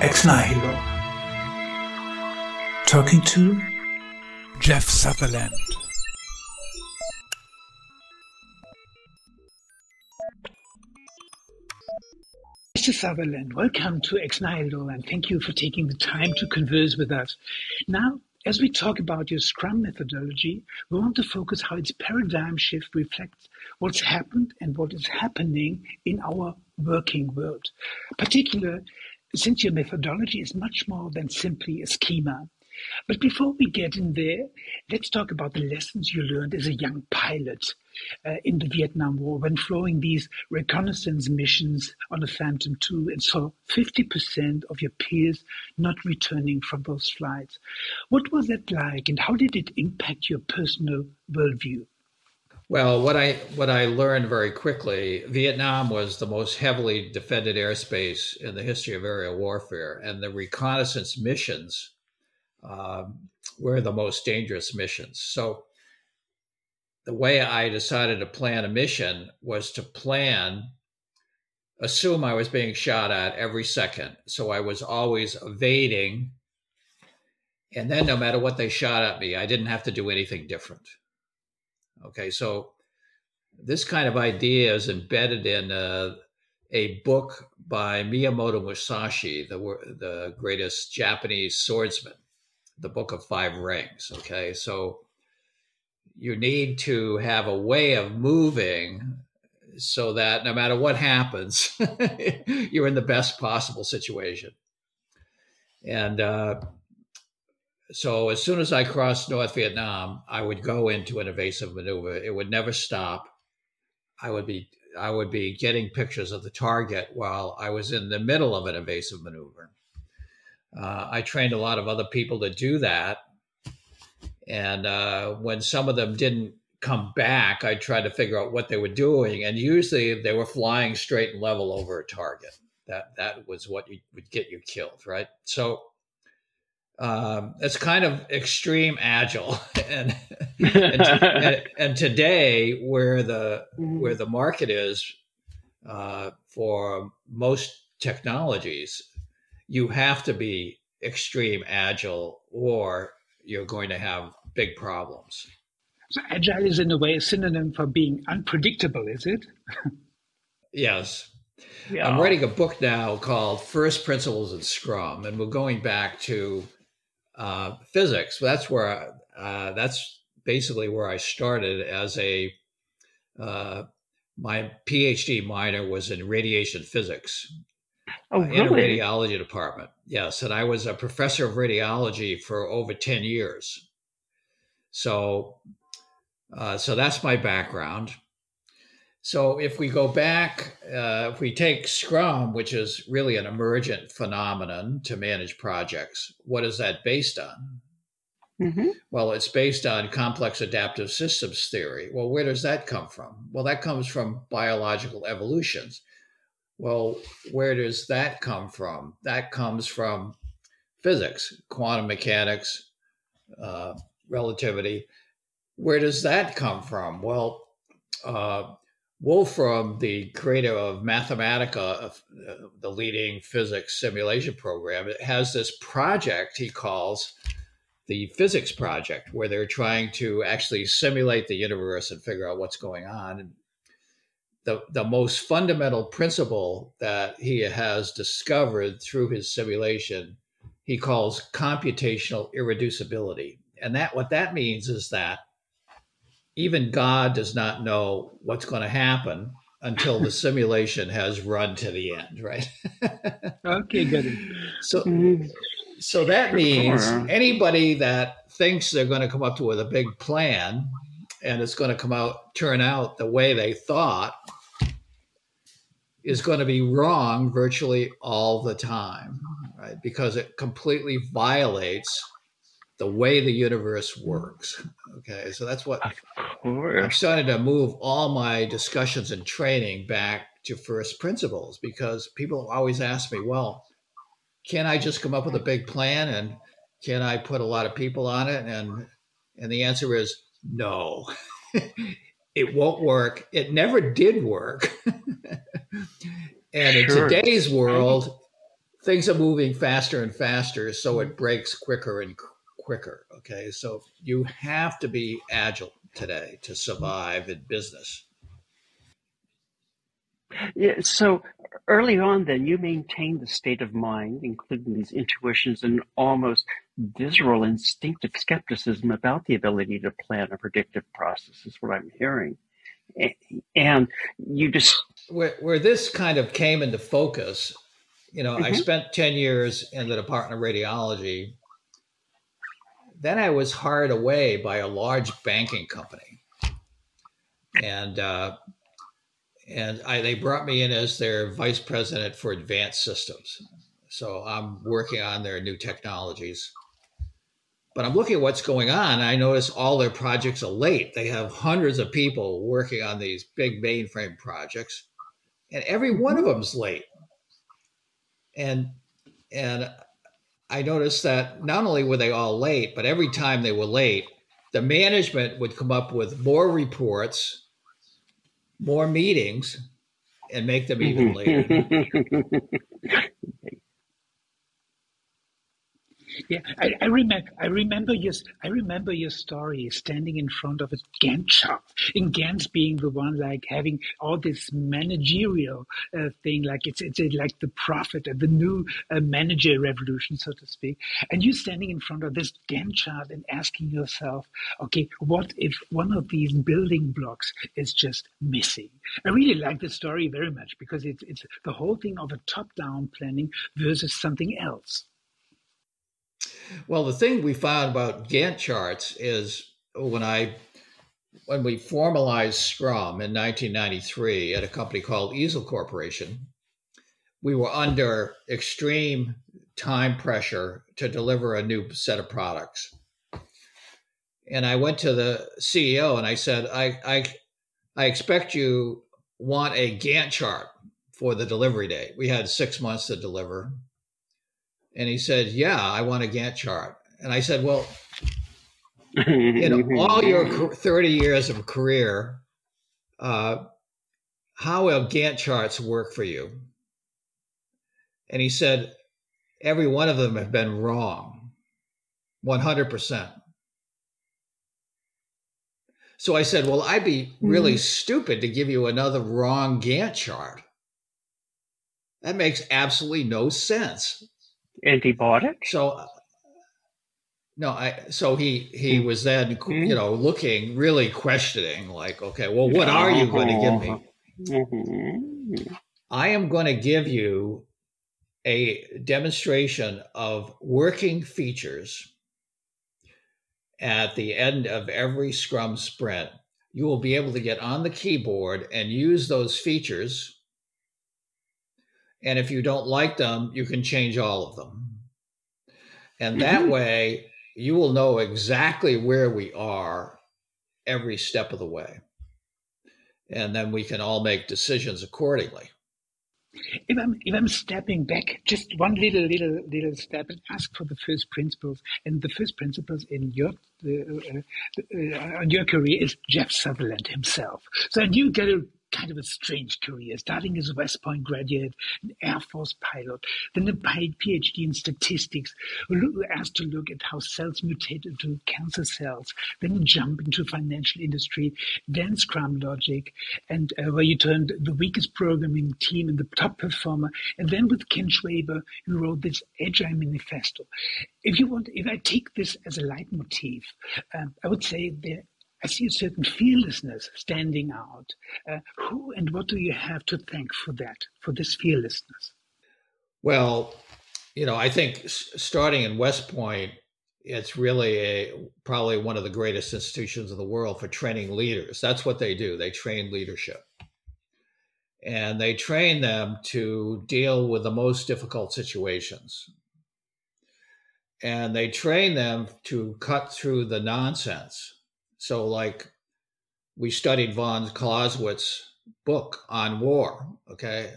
Ex Nihilo. Talking to Jeff Sutherland. Mr. Sutherland, welcome to Ex Nihilo and thank you for taking the time to converse with us. Now, as we talk about your Scrum methodology, we want to focus how its paradigm shift reflects what's happened and what is happening in our working world. Particular, since your methodology is much more than simply a schema. But before we get in there, let's talk about the lessons you learned as a young pilot uh, in the Vietnam War when flying these reconnaissance missions on a Phantom II and saw 50% of your peers not returning from those flights. What was that like and how did it impact your personal worldview? Well, what I what I learned very quickly, Vietnam was the most heavily defended airspace in the history of aerial warfare, and the reconnaissance missions um, were the most dangerous missions. So the way I decided to plan a mission was to plan, assume I was being shot at every second. So I was always evading. And then no matter what they shot at me, I didn't have to do anything different. Okay, so this kind of idea is embedded in a, a book by Miyamoto Musashi, the, the greatest Japanese swordsman, the Book of Five Rings. Okay, so you need to have a way of moving so that no matter what happens, you're in the best possible situation. And uh, so, as soon as I crossed North Vietnam, I would go into an evasive maneuver. It would never stop. I would be I would be getting pictures of the target while I was in the middle of an evasive maneuver. Uh, I trained a lot of other people to do that and uh, when some of them didn't come back, I tried to figure out what they were doing. And usually they were flying straight and level over a target. That that was what you, would get you killed, right? So um, it's kind of extreme agile, and and, and, and, today where the mm-hmm. where the market is uh, for most technologies, you have to be extreme agile, or you're going to have big problems. So agile is in a way a synonym for being unpredictable, is it? yes. Yeah. I'm writing a book now called First Principles in Scrum, and we're going back to uh, physics. That's where I, uh, that's basically where I started as a uh, my PhD minor was in radiation physics oh, really? in a radiology department. Yes, and I was a professor of radiology for over ten years. So, uh, so that's my background. So if we go back, uh, if we take Scrum, which is really an emergent phenomenon to manage projects, what is that based on? Mm-hmm. Well, it's based on complex adaptive systems theory. Well, where does that come from? Well, that comes from biological evolutions. Well, where does that come from? That comes from physics, quantum mechanics, uh, relativity. Where does that come from? Well, uh, Wolfram, the creator of Mathematica, uh, the leading physics simulation program, has this project he calls the physics project, where they're trying to actually simulate the universe and figure out what's going on. The, the most fundamental principle that he has discovered through his simulation, he calls computational irreducibility and that what that means is that even God does not know what's going to happen until the simulation has run to the end, right? okay, good. So, mm-hmm. so that means anybody that thinks they're going to come up to with a big plan and it's going to come out turn out the way they thought is going to be wrong virtually all the time, right? Because it completely violates the way the universe works. Okay, so that's what I'm starting to move all my discussions and training back to first principles because people always ask me, well, can I just come up with a big plan and can I put a lot of people on it? And and the answer is no. it won't work. It never did work. and in today's world, things are moving faster and faster, so it breaks quicker and quicker. Okay, so you have to be agile today to survive in business. Yeah, so early on, then you maintained the state of mind, including these intuitions and almost visceral, instinctive skepticism about the ability to plan a predictive process, is what I'm hearing. And you just. Where, where this kind of came into focus, you know, mm-hmm. I spent 10 years in the Department of Radiology. Then I was hired away by a large banking company. And, uh, and I, they brought me in as their vice president for advanced systems. So I'm working on their new technologies. But I'm looking at what's going on. I notice all their projects are late. They have hundreds of people working on these big mainframe projects, and every one of them's late. And and I noticed that not only were they all late, but every time they were late, the management would come up with more reports more meetings and make them even later. Yeah, I, I, remember. I remember your. I remember your story standing in front of a Gantt chart, and Gantt being the one like having all this managerial uh, thing, like it's it's like the prophet of the new uh, manager revolution, so to speak. And you standing in front of this Gantt chart and asking yourself, okay, what if one of these building blocks is just missing? I really like the story very much because it's it's the whole thing of a top-down planning versus something else. Well, the thing we found about Gantt charts is when I when we formalized Scrum in 1993 at a company called Easel Corporation, we were under extreme time pressure to deliver a new set of products. And I went to the CEO and I said, I, I, I expect you want a Gantt chart for the delivery date. We had six months to deliver. And he said, Yeah, I want a Gantt chart. And I said, Well, in all your 30 years of career, uh, how will Gantt charts work for you? And he said, Every one of them have been wrong, 100%. So I said, Well, I'd be really mm-hmm. stupid to give you another wrong Gantt chart. That makes absolutely no sense antibiotic. So no, I so he he hmm. was then mm-hmm. you know looking really questioning like okay well what are you going to give me? Mm-hmm. I am going to give you a demonstration of working features at the end of every Scrum sprint. You will be able to get on the keyboard and use those features and if you don't like them, you can change all of them. And that mm-hmm. way, you will know exactly where we are every step of the way. And then we can all make decisions accordingly. If I'm if I'm stepping back just one little little little step and ask for the first principles, and the first principles in your uh, uh, uh, your career is Jeff Sutherland himself. So you get a kind of a strange career, starting as a West Point graduate, an Air Force pilot, then a PhD in statistics, asked to look at how cells mutate into cancer cells, then jump into financial industry, then Scrum Logic, and uh, where you turned the weakest programming team and the top performer, and then with Ken Schwaber, you wrote this Agile Manifesto. If you want, if I take this as a leitmotif, um, I would say there I see a certain fearlessness standing out. Uh, who and what do you have to thank for that, for this fearlessness? Well, you know, I think starting in West Point, it's really a probably one of the greatest institutions in the world for training leaders. That's what they do. They train leadership. And they train them to deal with the most difficult situations. And they train them to cut through the nonsense so, like, we studied von Clausewitz's book on war. Okay.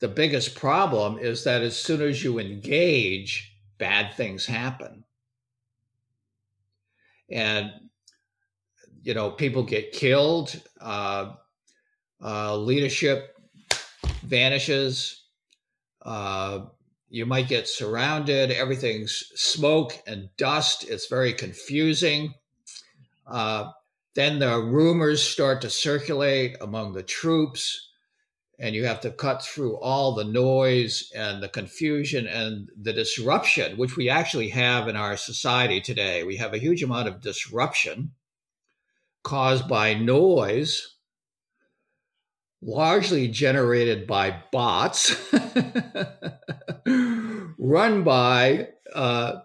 The biggest problem is that as soon as you engage, bad things happen. And, you know, people get killed, uh, uh, leadership vanishes, Uh, you might get surrounded. Everything's smoke and dust. It's very confusing. Uh, then the rumors start to circulate among the troops, and you have to cut through all the noise and the confusion and the disruption, which we actually have in our society today. We have a huge amount of disruption caused by noise, largely generated by bots, run by uh,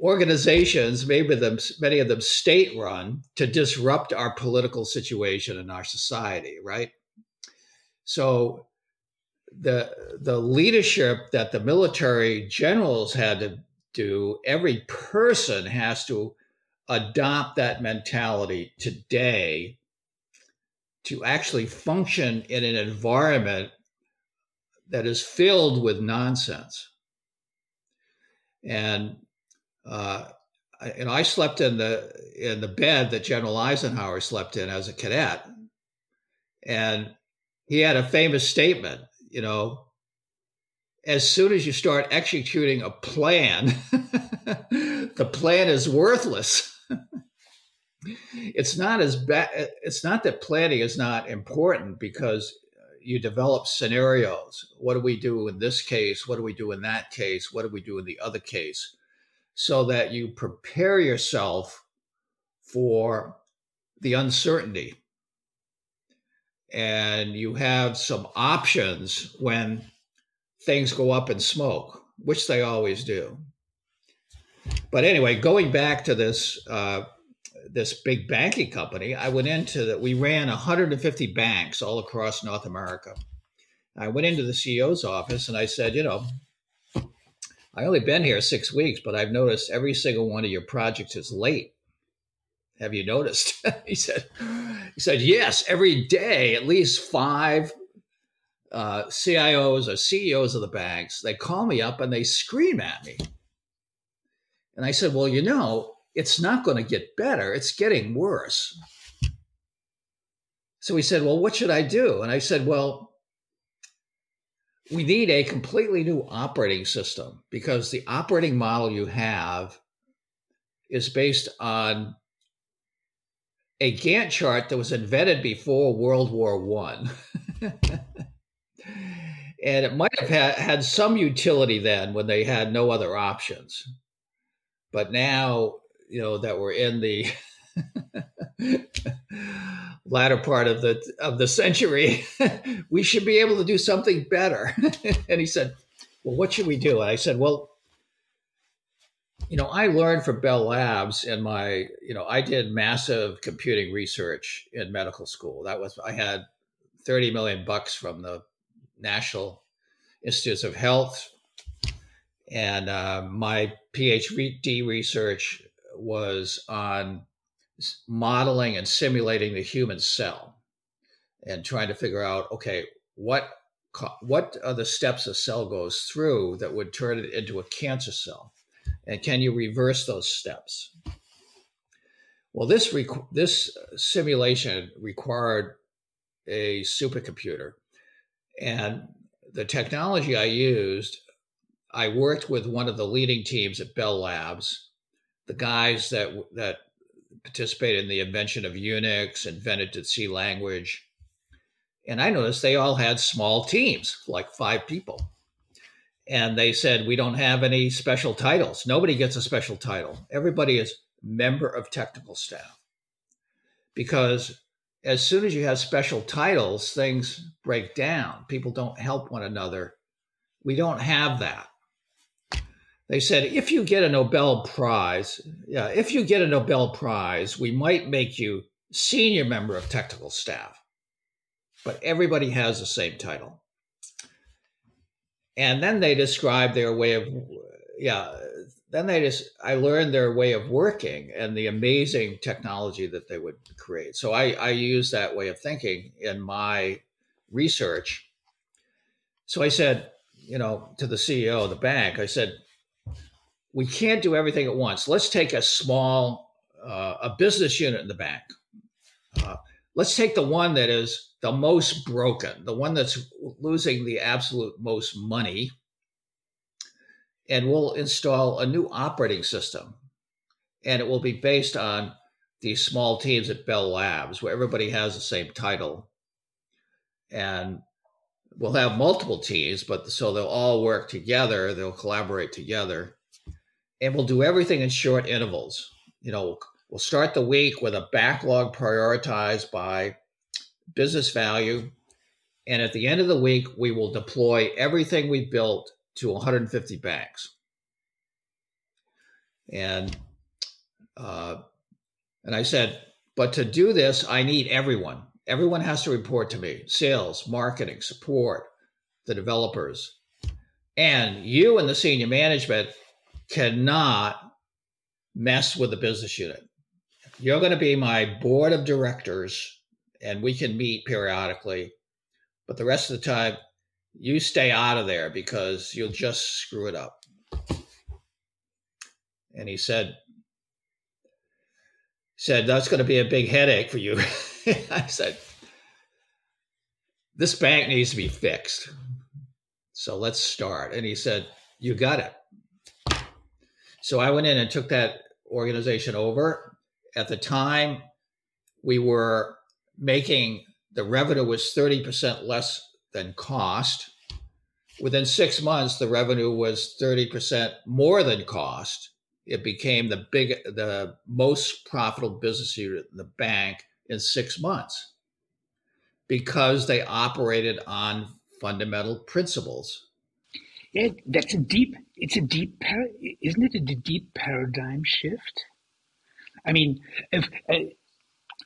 organizations, maybe them, many of them state run, to disrupt our political situation in our society, right? So the the leadership that the military generals had to do, every person has to adopt that mentality today to actually function in an environment that is filled with nonsense. And uh, and I slept in the in the bed that General Eisenhower slept in as a cadet, and he had a famous statement. You know, as soon as you start executing a plan, the plan is worthless. it's not as bad. It's not that planning is not important because you develop scenarios. What do we do in this case? What do we do in that case? What do we do in the other case? So that you prepare yourself for the uncertainty and you have some options when things go up in smoke, which they always do. But anyway, going back to this uh, this big banking company, I went into that. We ran 150 banks all across North America. I went into the CEO's office and I said, you know, I only been here six weeks, but I've noticed every single one of your projects is late. Have you noticed? he said, he said, yes, every day, at least five uh, CIOs or CEOs of the banks, they call me up and they scream at me. And I said, well, you know, it's not going to get better. It's getting worse. So he said, well, what should I do? And I said, well, we need a completely new operating system because the operating model you have is based on a Gantt chart that was invented before World War One. and it might have had, had some utility then when they had no other options. But now, you know, that we're in the latter part of the of the century, we should be able to do something better. and he said, "Well, what should we do?" And I said, "Well, you know, I learned from Bell Labs and my, you know, I did massive computing research in medical school. That was I had 30 million bucks from the National Institutes of Health, and uh, my PhD research was on modeling and simulating the human cell and trying to figure out okay what what are the steps a cell goes through that would turn it into a cancer cell? And can you reverse those steps? Well this rec- this simulation required a supercomputer and the technology i used i worked with one of the leading teams at bell labs the guys that that participated in the invention of Unix, invented the C language. And I noticed they all had small teams, like five people. And they said, We don't have any special titles. Nobody gets a special title. Everybody is member of technical staff. Because as soon as you have special titles, things break down. People don't help one another. We don't have that they said if you get a Nobel Prize, yeah, if you get a Nobel Prize, we might make you senior member of technical staff. But everybody has the same title. And then they described their way of, yeah, then they just, I learned their way of working and the amazing technology that they would create. So I, I use that way of thinking in my research. So I said, you know, to the CEO of the bank, I said, we can't do everything at once. Let's take a small, uh, a business unit in the bank. Uh, let's take the one that is the most broken, the one that's losing the absolute most money, and we'll install a new operating system. And it will be based on these small teams at Bell Labs where everybody has the same title. And we'll have multiple teams, but so they'll all work together, they'll collaborate together, and we'll do everything in short intervals. You know, we'll start the week with a backlog prioritized by business value. And at the end of the week, we will deploy everything we built to 150 banks. And uh, and I said, but to do this, I need everyone. Everyone has to report to me: sales, marketing, support, the developers, and you and the senior management cannot mess with the business unit. You're going to be my board of directors, and we can meet periodically. But the rest of the time, you stay out of there because you'll just screw it up. And he said, said, that's going to be a big headache for you. I said, this bank needs to be fixed. So let's start. And he said, you got it. So I went in and took that organization over. At the time, we were making the revenue was 30% less than cost. Within six months, the revenue was 30% more than cost. It became the big, the most profitable business unit in the bank in six months because they operated on fundamental principles. Yeah, that's a deep. It's a deep. Isn't it a deep paradigm shift? I mean, if uh,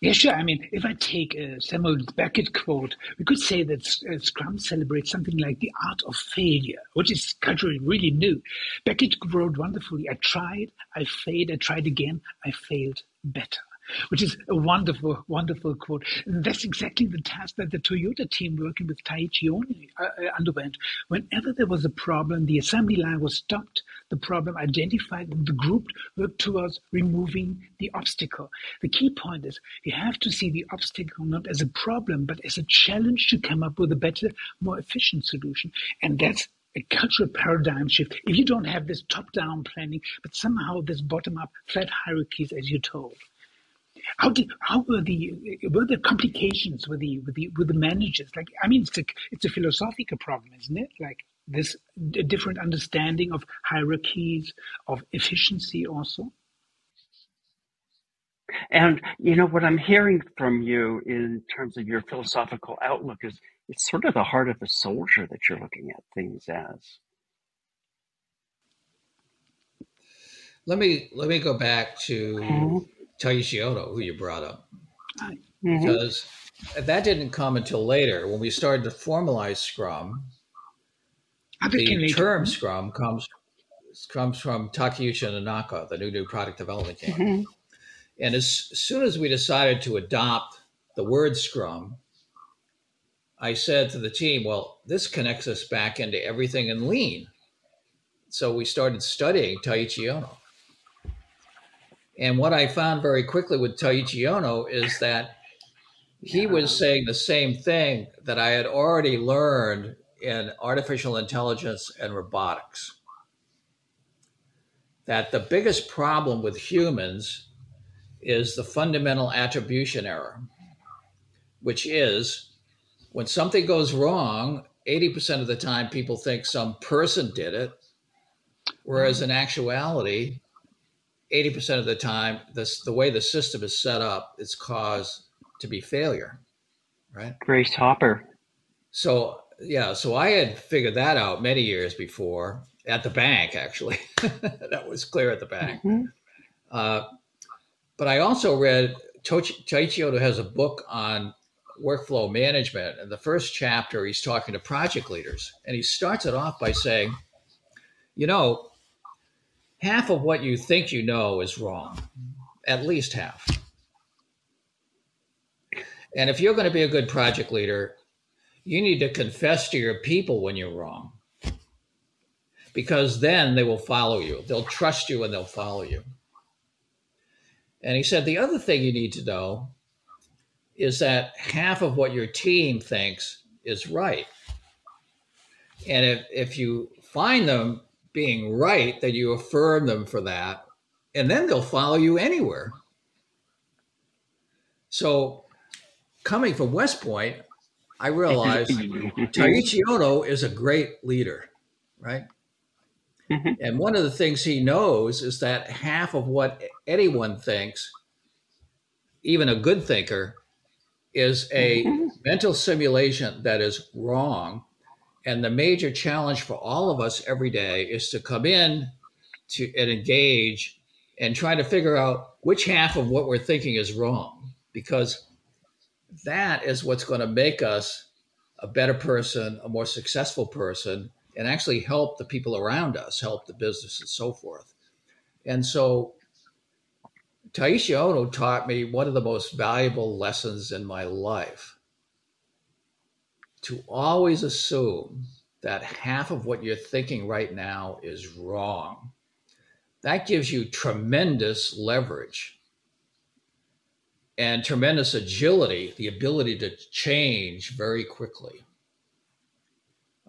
yeah, sure. I mean, if I take a Samuel Beckett quote, we could say that uh, Scrum celebrates something like the art of failure, which is culturally really new. Beckett wrote wonderfully, I tried, I failed, I tried again, I failed better which is a wonderful, wonderful quote. And that's exactly the task that the Toyota team working with Taiichi Ohno uh, uh, underwent. Whenever there was a problem, the assembly line was stopped, the problem identified, and the group worked towards removing the obstacle. The key point is you have to see the obstacle not as a problem, but as a challenge to come up with a better, more efficient solution. And that's a cultural paradigm shift. If you don't have this top down planning, but somehow this bottom up flat hierarchies, as you're told. How did how were the were there complications with the with the with the managers? Like I mean, it's a it's a philosophical problem, isn't it? Like this different understanding of hierarchies of efficiency also. And you know what I'm hearing from you in terms of your philosophical outlook is it's sort of the heart of the soldier that you're looking at things as. Let me let me go back to mm-hmm. Who you brought up, mm-hmm. because that didn't come until later when we started to formalize Scrum. The term Scrum comes comes from Takeuchi Nonaka, the new new product development team. Mm-hmm. And as soon as we decided to adopt the word Scrum, I said to the team, "Well, this connects us back into everything in Lean." So we started studying Taiichi Ohno. And what I found very quickly with Taiichi Ohno is that he was saying the same thing that I had already learned in artificial intelligence and robotics. That the biggest problem with humans is the fundamental attribution error, which is when something goes wrong, 80% of the time people think some person did it, whereas in actuality, 80% of the time, this, the way the system is set up is caused to be failure, right? Grace Hopper. So, yeah, so I had figured that out many years before at the bank, actually. that was clear at the bank. Mm-hmm. Uh, but I also read, Taiichi Ohno has a book on workflow management. And the first chapter, he's talking to project leaders. And he starts it off by saying, you know, half of what you think you know is wrong, at least half. And if you're going to be a good project leader, you need to confess to your people when you're wrong. Because then they will follow you. They'll trust you and they'll follow you. And he said the other thing you need to know is that half of what your team thinks is right. And if, if you find them being right, that you affirm them for that, and then they'll follow you anywhere. So, coming from West Point, I realized Taiichi Ohno is a great leader, right? Mm-hmm. And one of the things he knows is that half of what anyone thinks, even a good thinker, is a mm-hmm. mental simulation that is wrong. And the major challenge for all of us every day is to come in to and engage and try to figure out which half of what we're thinking is wrong, because that is what's going to make us a better person, a more successful person, and actually help the people around us, help the business and so forth. And so Taiichi Ohno taught me one of the most valuable lessons in my life to always assume that half of what you're thinking right now is wrong. That gives you tremendous leverage and tremendous agility, the ability to change very quickly.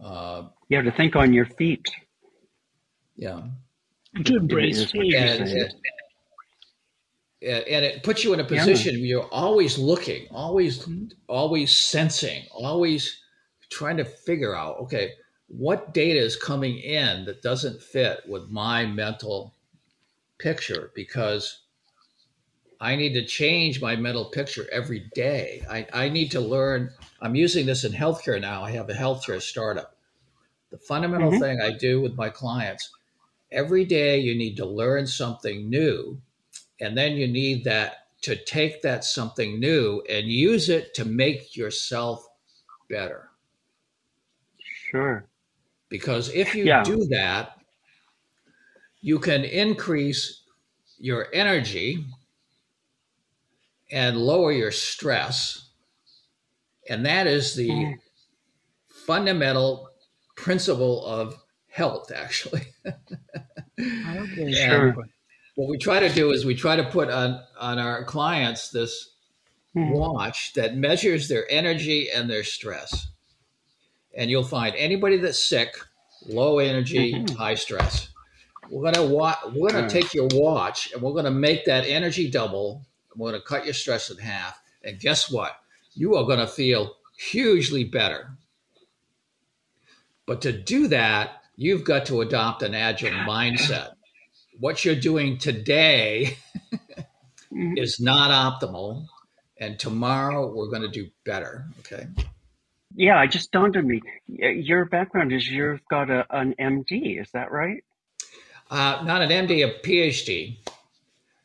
Uh, you have to think on your feet. Yeah. To embrace and, and, and, it puts you in a position yeah. where you're always looking, always, always sensing, always trying to figure out, okay, what data is coming in that doesn't fit with my mental picture because I need to change my mental picture every day. I, I need to learn. I'm using this in healthcare now. I have a healthcare startup. The fundamental mm-hmm. thing I do with my clients every day, you need to learn something new. And then you need that to take that something new and use it to make yourself better. Sure. Because if you yeah. do that, you can increase your energy and lower your stress. And that is the mm. fundamental principle of health, actually. okay, sure. What we try to do is we try to put on, on our clients this mm. watch that measures their energy and their stress. And you'll find anybody that's sick, low energy, mm-hmm. high stress. We're gonna wa- we're gonna take your watch and we're gonna make that energy double we're going to cut your stress in half. And guess what? You are going to feel hugely better. But to do that, you've got to adopt an agile mindset. What you're doing today mm-hmm. is not optimal. And tomorrow we're going to do better. Okay. Yeah, I just dawned on me. Your background is you've got a, an MD, is that right? Uh, not an MD, a PhD.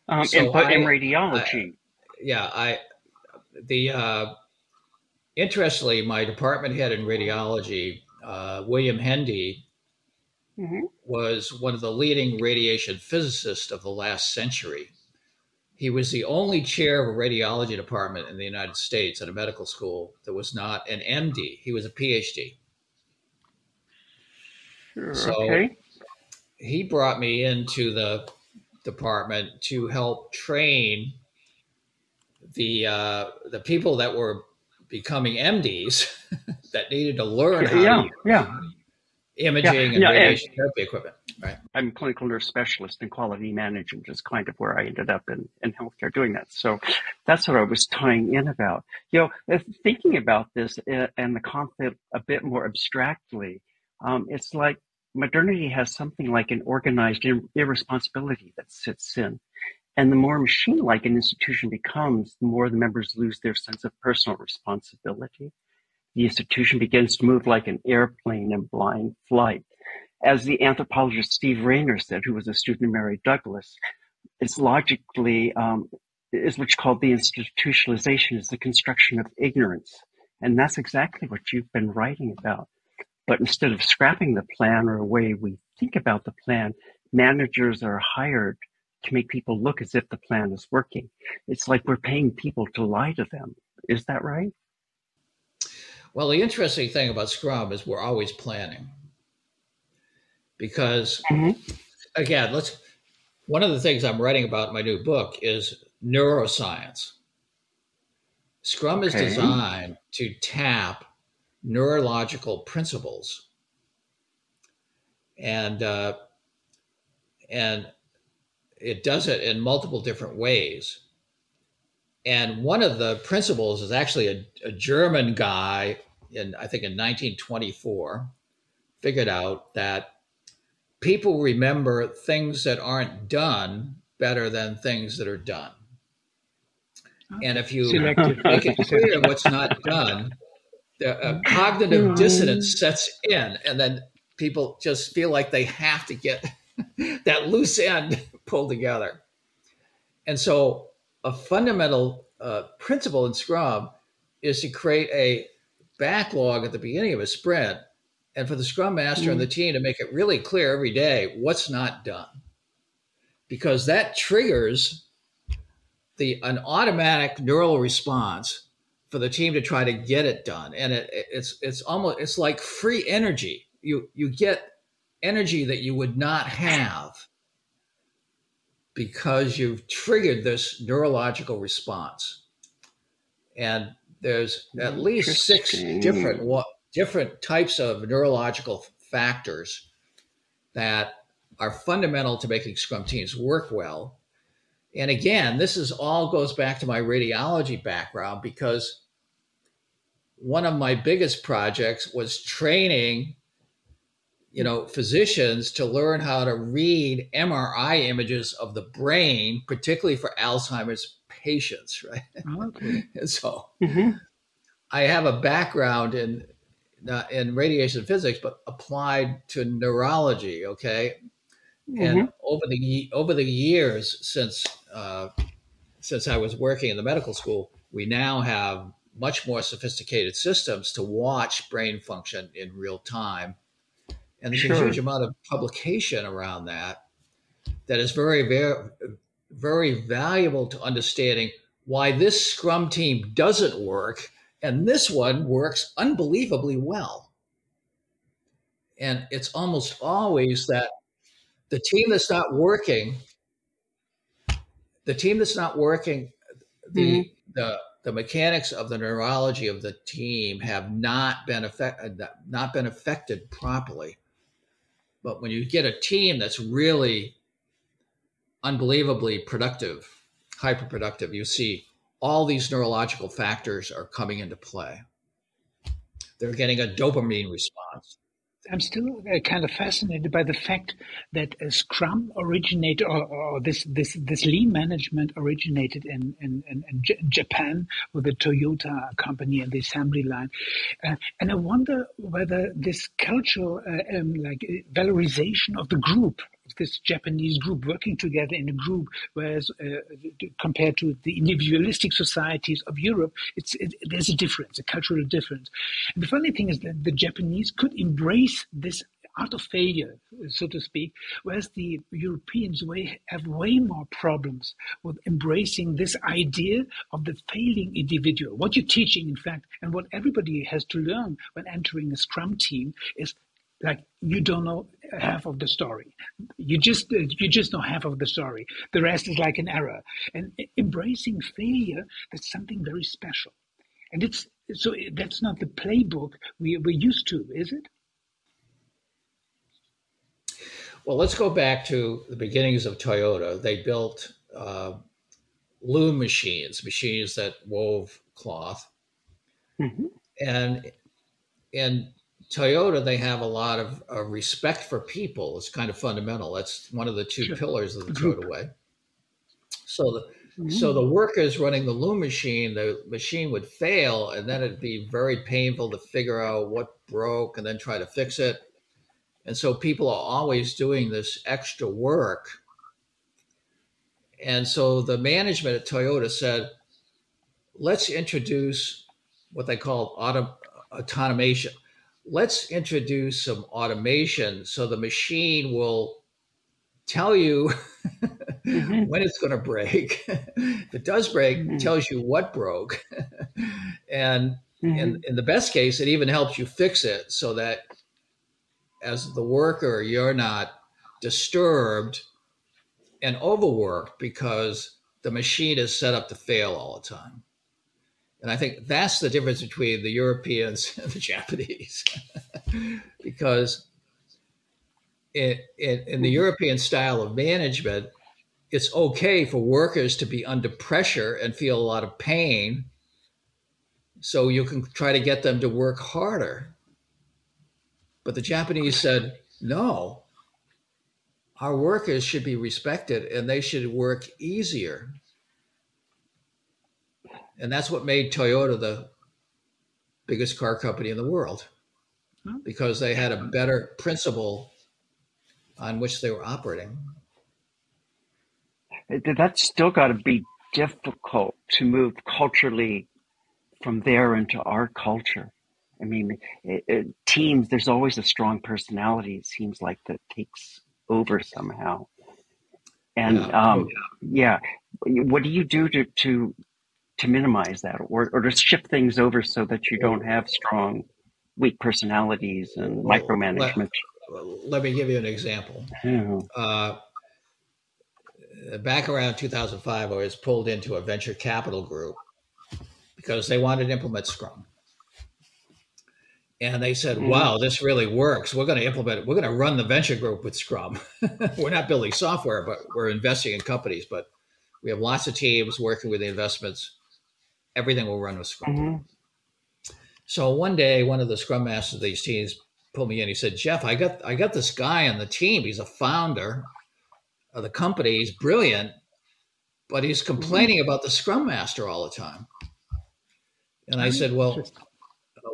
Um, so in, I, in radiology. I, yeah, I the uh, interestingly, my department head in radiology, uh, William Hendee, mm-hmm. was one of the leading radiation physicists of the last century. He was the only chair of a radiology department in the United States at a medical school that was not an MD. He was a PhD. Sure, so okay. he brought me into the department to help train the uh, the people that were becoming MDs that needed to learn how yeah, to yeah. imaging yeah, and yeah, radiation and therapy equipment. Right. I'm a clinical nurse specialist in quality management, is kind of where I ended up in, in healthcare doing that. So that's what I was tying in about. You know, thinking about this uh, and the concept a bit more abstractly, um, it's like modernity has something like an organized irresponsibility that sits in. And the more machine like an institution becomes, the more the members lose their sense of personal responsibility. The institution begins to move like an airplane in blind flight. As the anthropologist Steve Rayner said, who was a student of Mary Douglas, it's logically, um, is what's called the institutionalization, is the construction of ignorance. And that's exactly what you've been writing about. But instead of scrapping the plan or a way we think about the plan, managers are hired to make people look as if the plan is working. It's like we're paying people to lie to them. Is that right? Well, the interesting thing about Scrum is we're always planning. Because, mm-hmm. again, let's. One of the things I'm writing about in my new book is neuroscience. Scrum is designed to tap neurological principles, and uh, and it does it in multiple different ways. And one of the principles is actually a, a German guy in I think in 1924 figured out that people remember things that aren't done better than things that are done. And if you Selective. make it clear what's not done, the cognitive mm-hmm. dissonance sets in, and then people just feel like they have to get that loose end pulled together. And so, a fundamental uh, principle in Scrum is to create a backlog at the beginning of a sprint, and for the Scrum Master mm. and the mm-hmm. team to make it really clear every day what's not done, because that triggers the an automatic neural response for the team to try to get it done and it, it's it's almost it's like free energy you you get energy that you would not have because you've triggered this neurological response and there's at least six different what different types of neurological factors that are fundamental to making scrum teams work well and again, this is all goes back to my radiology background because one of my biggest projects was training you know physicians to learn how to read MRI images of the brain, particularly for Alzheimer's patients, right? Okay. and so mm-hmm. I have a background in in radiation physics, but applied to neurology. Okay, Mm-hmm. And over the over the years since uh, since I was working in the medical school, we now have much more sophisticated systems to watch brain function in real time. And there's sure. a huge amount of publication around that that is very, very, very valuable to understanding why this Scrum team doesn't work and this one works unbelievably well. And it's almost always that the team that's not working, the team that's not working, the mm-hmm. the the mechanics of the neurology of the team have not been affected not been affected properly. But when you get a team that's really unbelievably productive, hyper productive, you see all these neurological factors are coming into play. They're getting a dopamine response. I'm still uh, kind of fascinated by the fact that Scrum originated, or, or, this this this lean management originated in in, in, in Japan with the Toyota company and the assembly line, uh, and I wonder whether this cultural uh, um, like uh, valorization of the group this Japanese group working together in a group, whereas uh, compared to the individualistic societies of Europe, it's it, there's a difference, a cultural difference. And the funny thing is that the Japanese could embrace this art of failure, so to speak, whereas the Europeans way, have way more problems with embracing this idea of the failing individual. What you're teaching, in fact, and what everybody has to learn when entering a Scrum team is like you don't know half of the story. You just you just know half of the story. The rest is like an error. And embracing failure that's something very special. And it's so that's not the playbook we, we're used to is it? Well let's go back to the beginnings of toyota. They built uh, loom machines machines that wove cloth. Mm-hmm. and and Toyota, they have a lot of uh, respect for people. It's kind of fundamental. That's one of the two sure. pillars of the Toyota way. So the mm-hmm. so the workers running the loom machine, the machine would fail, and then it'd be very painful to figure out what broke and then try to fix it. And so people are always doing this extra work. And so the management at Toyota said, let's introduce what they call auto, automation let's introduce some automation so the machine will tell you mm-hmm. when it's going to break. if it does break, mm-hmm. it tells you what broke. and mm-hmm. in, in the best case, it even helps you fix it so that as the worker, you're not disturbed and overworked because the machine is set up to fail all the time. And I think that's the difference between the Europeans and the Japanese. because in, in, in, the European style of management, it's okay for workers to be under pressure and feel a lot of pain. So you can try to get them to work harder. But the Japanese said, no, our workers should be respected and they should work easier. And that's what made Toyota the biggest car company in the world because they had a better principle on which they were operating. That's still got to be difficult to move culturally from there into our culture. I mean, it, it, teams, there's always a strong personality, it seems like, that takes over somehow. And yeah. Um, yeah. what do you do to, to to minimize that or, or to shift things over so that you don't have strong weak personalities and well, micromanagement. let, let, me give you an example. Yeah. uh, back around 2005 i was pulled into a venture capital group because they wanted to implement scrum. And they said mm-hmm. wow this really works. We're going to implement it we're going to run the venture group with scrum. We're not building software but we're investing in companies but we have lots of teams working with the investments everything will run with Scrum. Mm-hmm. So one day, one of the Scrum masters of these teams pulled me in. He said, "Jeff, I got I got this guy on the team. He's a founder of the company. He's brilliant, but he's complaining mm-hmm. about the Scrum Master all the time." And I said, "Well,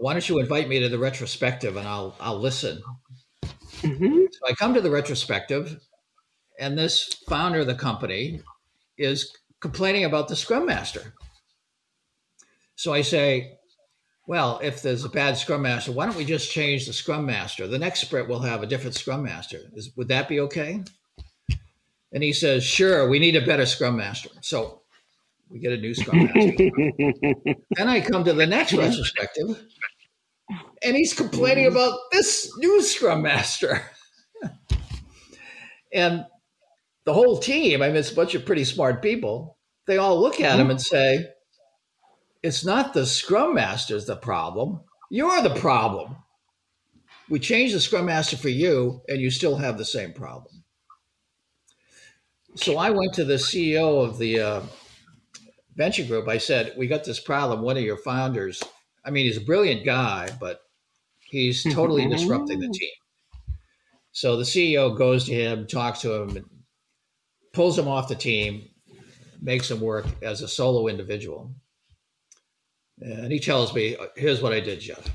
why don't you invite me to the retrospective and I'll I'll listen." Mm-hmm. So I come to the retrospective, and this founder of the company is complaining about the Scrum Master. So I say, well, if there's a bad scrum master, why don't we just change the scrum master? The next sprint will have a different scrum master. Is, would that be okay? And he says, sure, we need a better scrum master. So we get a new scrum master. then I come to the next retrospective and he's complaining about this new scrum master. and the whole team, I mean, it's a bunch of pretty smart people. They all look at him and say, it's not the scrum master's the problem. You're the problem. We changed the scrum master for you, and you still have the same problem. So I went to the CEO of the uh, venture group. I said, We got this problem. One of your founders, I mean, he's a brilliant guy, but he's totally disrupting the team. So the CEO goes to him, talks to him, pulls him off the team, makes him work as a solo individual. And he tells me, here's what I did, Jeff.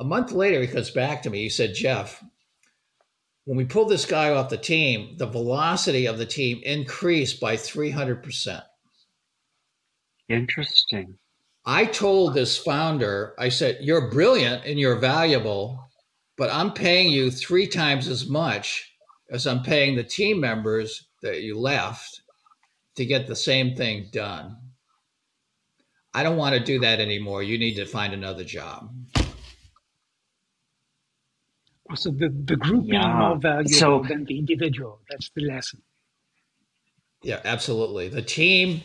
A month later, he comes back to me. He said, Jeff, when we pulled this guy off the team, the velocity of the team increased by 300%. Interesting. I told this founder, I said, You're brilliant and you're valuable, but I'm paying you three times as much as I'm paying the team members that you left to get the same thing done. I don't want to do that anymore. You need to find another job. So the, the group yeah. being more valuable so, than the individual. That's the lesson. Yeah, absolutely. The team,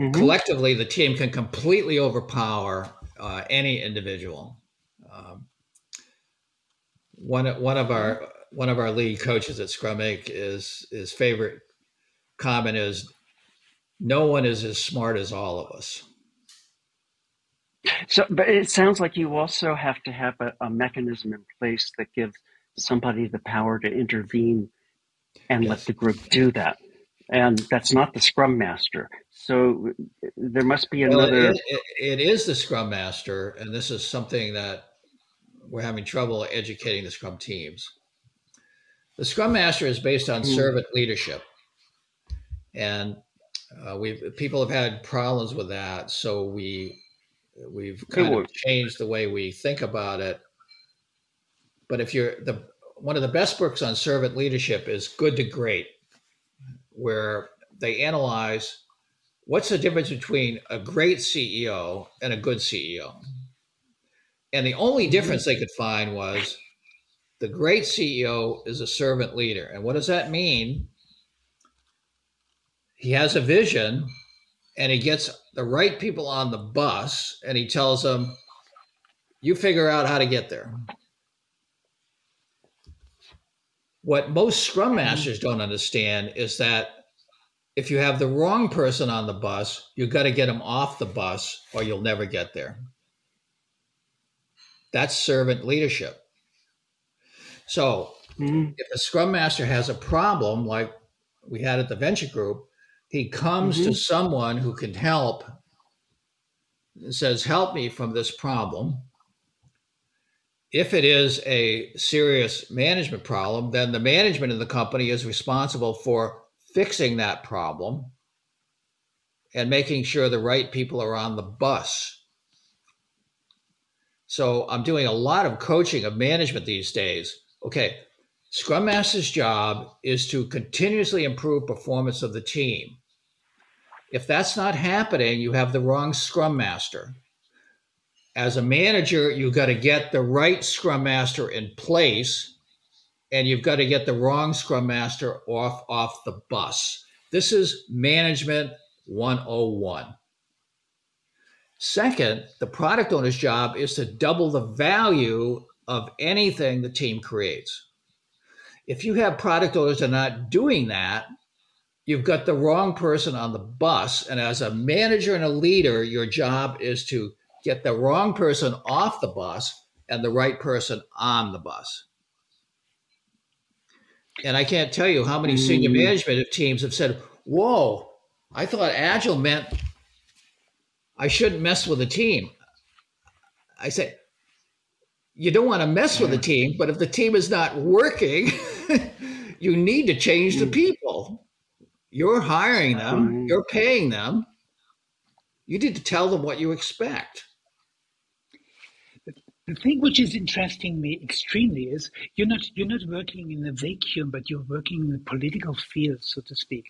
mm-hmm. collectively, the team can completely overpower uh, any individual. Um, one one of our one of our lead coaches at Scrum Inc. is his favorite comment is, "No one is as smart as all of us." So, but it sounds like you also have to have a, a mechanism in place that gives somebody the power to intervene and yes. let the group do that. And that's not the Scrum Master. So there must be another. Well, it, it, it is the Scrum Master, and this is something that we're having trouble educating the Scrum teams. The Scrum Master is based on mm. servant leadership, and uh, we people have had problems with that. So we We've kind of changed the way we think about it. But if you're the one of the best books on servant leadership is Good to Great, where they analyze what's the difference between a great CEO and a good CEO. And the only difference they could find was the great CEO is a servant leader. And what does that mean? He has a vision and he gets the right people on the bus and he tells them, you figure out how to get there. What most scrum masters don't understand is that if you have the wrong person on the bus, you've got to get them off the bus or you'll never get there. That's servant leadership. So, mm-hmm. if a scrum master has a problem, like we had at the venture group, he comes mm-hmm. to someone who can help and says, Help me from this problem. If it is a serious management problem, then the management of the company is responsible for fixing that problem and making sure the right people are on the bus. So I'm doing a lot of coaching of management these days. Okay, Scrum Master's job is to continuously improve performance of the team. If that's not happening, you have the wrong Scrum Master. As a manager, you've got to get the right Scrum Master in place, and you've got to get the wrong Scrum Master off off the bus. This is management 101. Second, the product owner's job is to double the value of anything the team creates. If you have product owners that are not doing that, you've got the wrong person on the bus. And as a manager and a leader, your job is to get the wrong person off the bus and the right person on the bus. And I can't tell you how many senior mm. management teams have said, Whoa, I thought agile meant I shouldn't mess with a team. I say, you don't want to mess with the team, but if the team is not working, you need to change the mm. people. You're hiring them, you're paying them. You need to tell them what you expect. The thing which is interesting me extremely is you're not you're not working in a vacuum, but you're working in the political field, so to speak.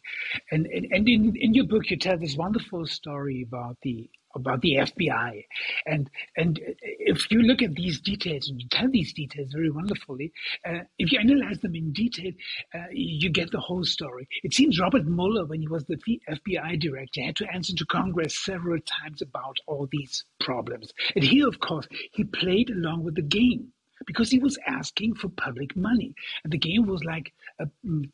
And and, and in, in your book you tell this wonderful story about the about the FBI. And and if you look at these details and you tell these details very wonderfully, uh, if you analyze them in detail, uh, you get the whole story. It seems Robert Mueller, when he was the FBI director, had to answer to Congress several times about all these problems. And here, of course, he played along with the game because he was asking for public money. And the game was like a mm,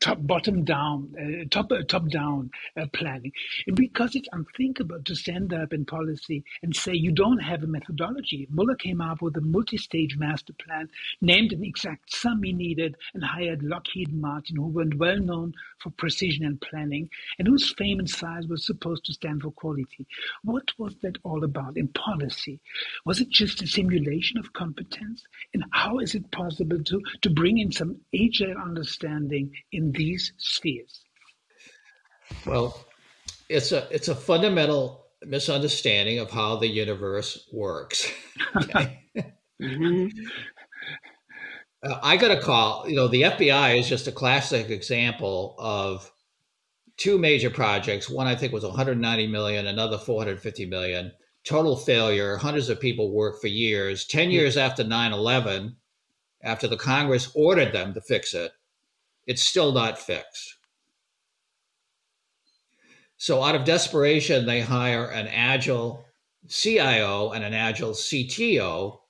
top bottom down uh, top uh, top down uh, planning. Because it's unthinkable to stand up in policy and say you don't have a methodology. Mueller came up with a multi-stage master plan named an exact sum he needed and hired lockheed martin who were well known for precision and planning and whose fame and size was supposed to stand for quality. What was that all about in policy? Was it just a simulation of competence? And how is it possible to to bring in some agile understanding in these spheres? Well, it's a it's a fundamental misunderstanding of how the universe works. mm-hmm. uh, I got a call. You know, the FBI is just a classic example of two major projects. One I think was 190 million, another 450 million. Total failure. Hundreds of people worked for years. Ten years after 9/11, after the Congress ordered them to fix it, it's still not fixed. So, out of desperation, they hire an agile CIO and an agile CTO.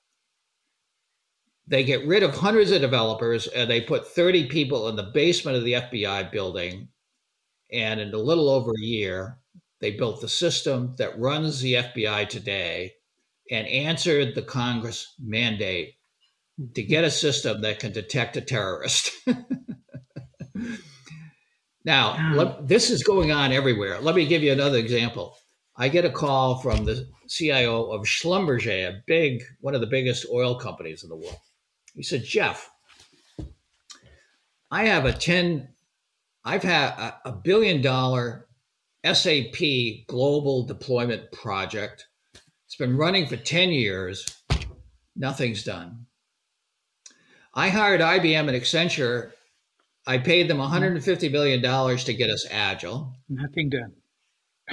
They get rid of hundreds of developers and they put 30 people in the basement of the FBI building. And in a little over a year, they built the system that runs the FBI today and answered the Congress mandate to get a system that can detect a terrorist. now, let, this is going on everywhere. Let me give you another example. I get a call from the CIO of Schlumberger, a big, one of the biggest oil companies in the world. He said, Jeff, I have a 10, I've had a, a billion dollar SAP global deployment project. It's been running for 10 years. Nothing's done. I hired IBM and Accenture I paid them $150 million to get us agile. Nothing done.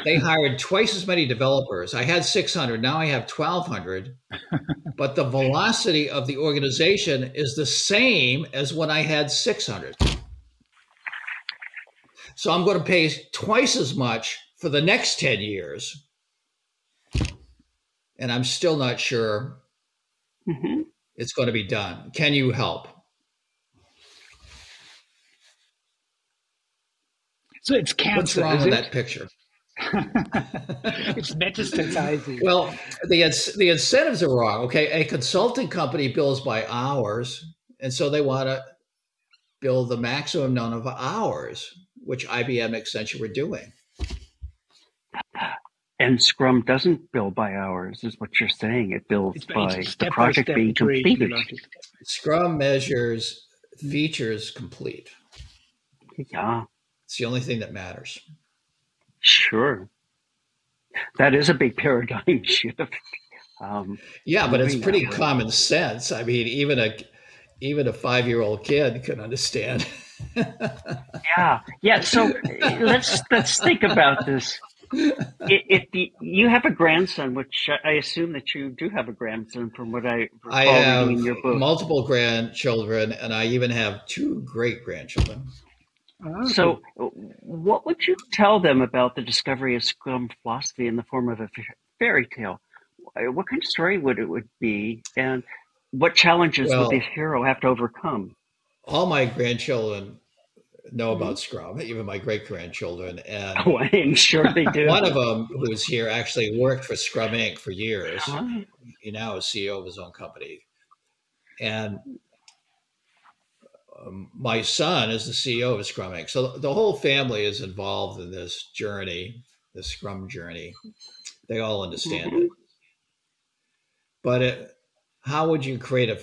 they hired twice as many developers. I had 600, now I have 1,200. but the velocity of the organization is the same as when I had 600. So I'm going to pay twice as much for for the next 10 years. And I'm still not sure mm-hmm. it's going to be done. Can you help? So it's cancer. What's wrong with that picture? it's metastasizing. Well, the the incentives are wrong. Okay, a consulting company bills by hours, and so they want to bill the maximum number of hours, which IBM Accenture were doing. And Scrum doesn't bill by hours, is what you're saying. It bills it's by the project being completed. Scrum measures features complete. Yeah. It's the only thing that matters. Sure. That is a big paradigm shift. Um, yeah, but it's pretty common sense. I mean, even a even a five year old kid can understand. yeah, yeah. So let's let's think about this. If the, you have a grandson, which I assume that you do have a grandson, from what I recall I have in your book, multiple grandchildren, and I even have two great grandchildren. So, what would you tell them about the discovery of Scrum philosophy in the form of a fairy tale? What kind of story would it would be, and what challenges well, would the hero have to overcome? All my grandchildren know mm-hmm. about Scrum, even my great grandchildren, and oh, I'm sure they do. One of them, who's here, actually worked for Scrum Inc. for years. Uh-huh. He now is CEO of his own company, and my son is the CEO of Scrum Inc. So the whole family is involved in this journey, the Scrum journey. They all understand mm-hmm. it. But it, how would you create a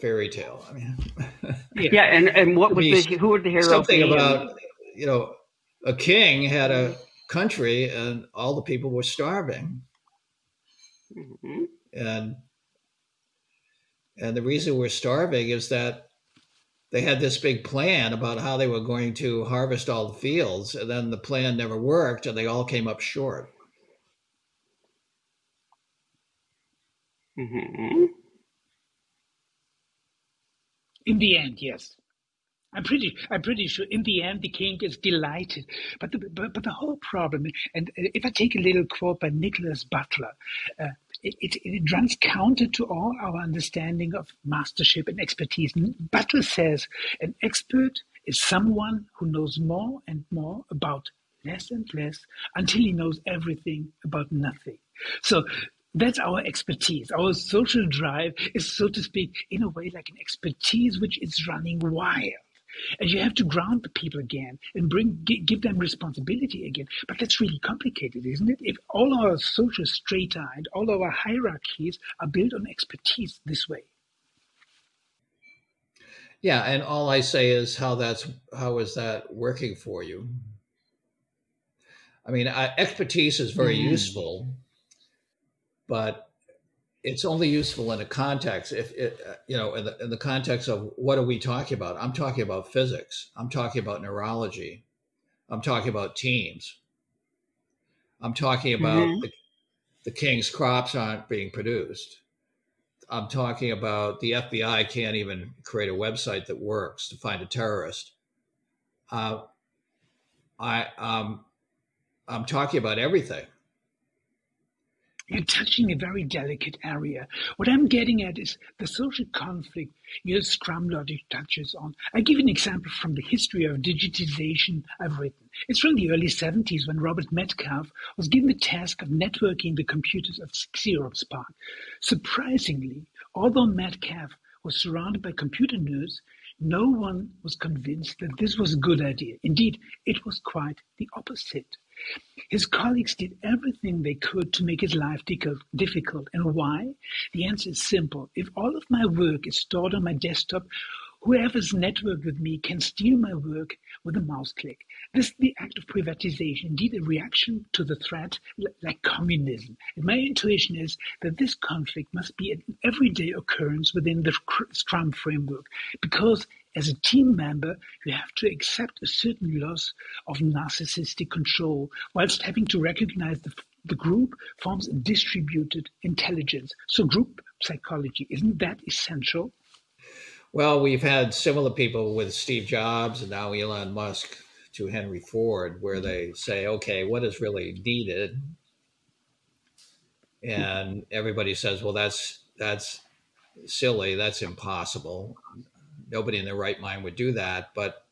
fairy tale? I mean, yeah. yeah, and and what would the who would the hero something be? about you know a king had a country and all the people were starving, mm-hmm. and and the reason we're starving is that they had this big plan about how they were going to harvest all the fields, and then the plan never worked, and they all came up short. Mm-hmm. In the end, yes. I'm pretty, I'm pretty sure in the end the king is delighted. But the, but, but the whole problem, and if I take a little quote by Nicholas Butler, uh, it, it, it, runs counter to all our understanding of mastership and expertise. Butler says an expert is someone who knows more and more about less and less until he knows everything about nothing. So that's our expertise. Our social drive is, so to speak, in a way like an expertise which is running wild. And you have to ground the people again and bring give them responsibility again. But that's really complicated, isn't it? If all our social strata and all our hierarchies are built on expertise this way. Yeah, and all I say is how that's how is that working for you? I mean, expertise is very mm. useful, but it's only useful in a context if it uh, you know in the, in the context of what are we talking about? I'm talking about physics. I'm talking about neurology. I'm talking about teams. I'm talking about mm-hmm. the, the king's crops aren't being produced. I'm talking about the fbi can't even create a website that works to find a terrorist. Uh, i um, i'm talking about everything you're touching a very delicate area. What I'm getting at is the social conflict your Scrum logic touches on. I give an example from the history of digitization I've written. It's from the early 70s when Robert Metcalfe was given the task of networking the computers of Xerox PARC. Surprisingly, although Metcalfe was surrounded by computer nerds, no one was convinced that this was a good idea. Indeed, it was quite the opposite. His colleagues did everything they could to make his life difficult. And why? The answer is simple. If all of my work is stored on my desktop, whoever's networked with me can steal my work with a mouse click. This is the act of privatization, indeed a reaction to the threat like communism. And my intuition is that this conflict must be an everyday occurrence within the Scrum framework because as a team member, you have to accept a certain loss of narcissistic control, whilst having to recognize the, the group forms a distributed intelligence. So, group psychology, isn't that essential? Well, we've had similar people with Steve Jobs and now Elon Musk to Henry Ford, where they say, okay, what is really needed? And everybody says, well, that's that's silly, that's impossible. Nobody in their right mind would do that, but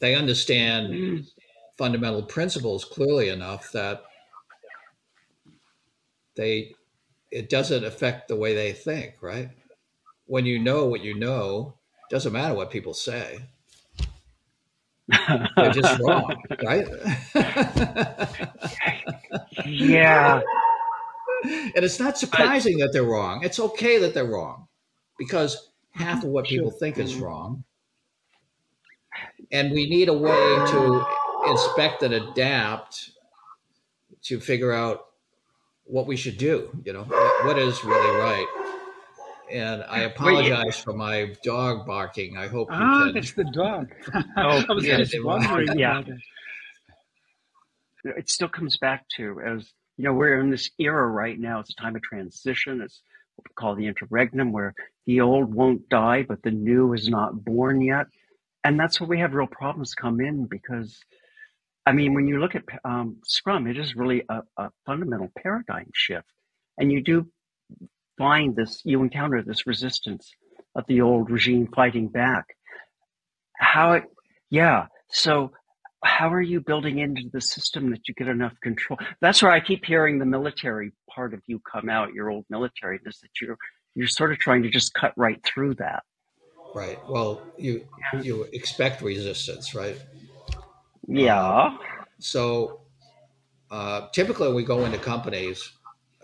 they understand mm. fundamental principles clearly enough that they it doesn't affect the way they think, right? When you know what you know, doesn't matter what people say. They're just wrong, right? yeah. And it's not surprising that they're wrong. It's okay that they're wrong because half of what people think is mm. wrong. And we need a way to inspect and adapt to figure out what we should do, you know, what is really right. And I apologize Wait, for my dog barking. I hope ah, you can. it's the dog. oh, I was yeah, just wondering. Yeah. It still comes back to as you know, we're in this era right now. It's a time of transition. It's what we call the interregnum, where the old won't die, but the new is not born yet. And that's where we have real problems come in because, I mean, when you look at um, Scrum, it is really a, a fundamental paradigm shift. And you do find this, you encounter this resistance of the old regime fighting back. How it, yeah. So how are you building into the system that you get enough control? That's where I keep hearing the military part of you come out, your old military, is that you're you're sort of trying to just cut right through that. Right. Well, you yeah. you expect resistance, right? Yeah. Uh, so uh, typically, we go into companies.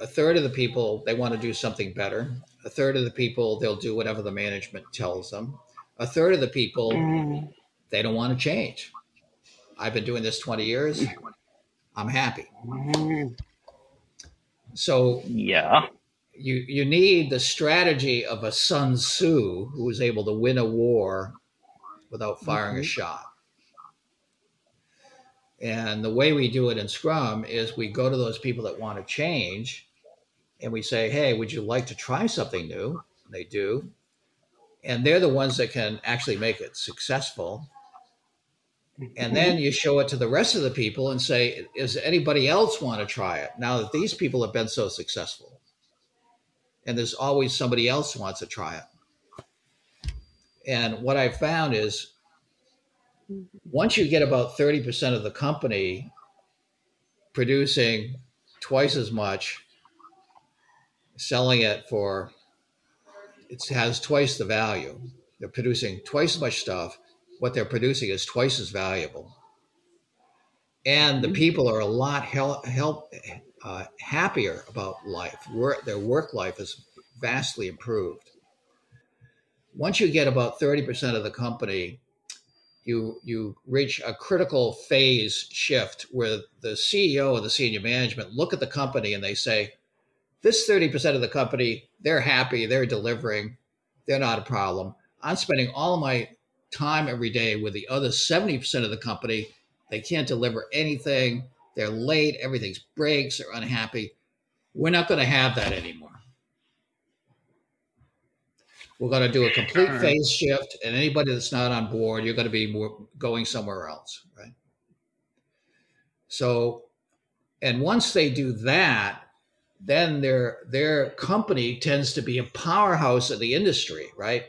A third of the people they want to do something better. A third of the people they'll do whatever the management tells them. A third of the people mm. they don't want to change I've been doing this 20 years. I'm happy. So yeah, you you need the strategy of a Sun Tzu who was able to win a war without firing mm-hmm. a shot. And the way we do it in Scrum is we go to those people that want to change and we say, Hey, would you like to try something new? And they do. And they're the ones that can actually make it successful and then you show it to the rest of the people and say does anybody else want to try it now that these people have been so successful and there's always somebody else wants to try it and what i found is once you get about 30% of the company producing twice as much selling it for it has twice the value they're producing twice as much stuff what they're producing is twice as valuable. And the mm-hmm. people are a lot help, help uh, happier about life. Work, their work life is vastly improved. Once you get about 30% of the company, you you reach a critical phase shift where the CEO and the senior management look at the company and they say, this 30% of the company, they're happy, they're delivering, they're not a problem. I'm spending all of my time every day with the other 70% of the company. They can't deliver anything. They're late. Everything's breaks. They're unhappy. We're not going to have that anymore. We're going to do a complete phase shift, and anybody that's not on board, you're going to be more, going somewhere else, right? So, and once they do that, then their their company tends to be a powerhouse of the industry, right?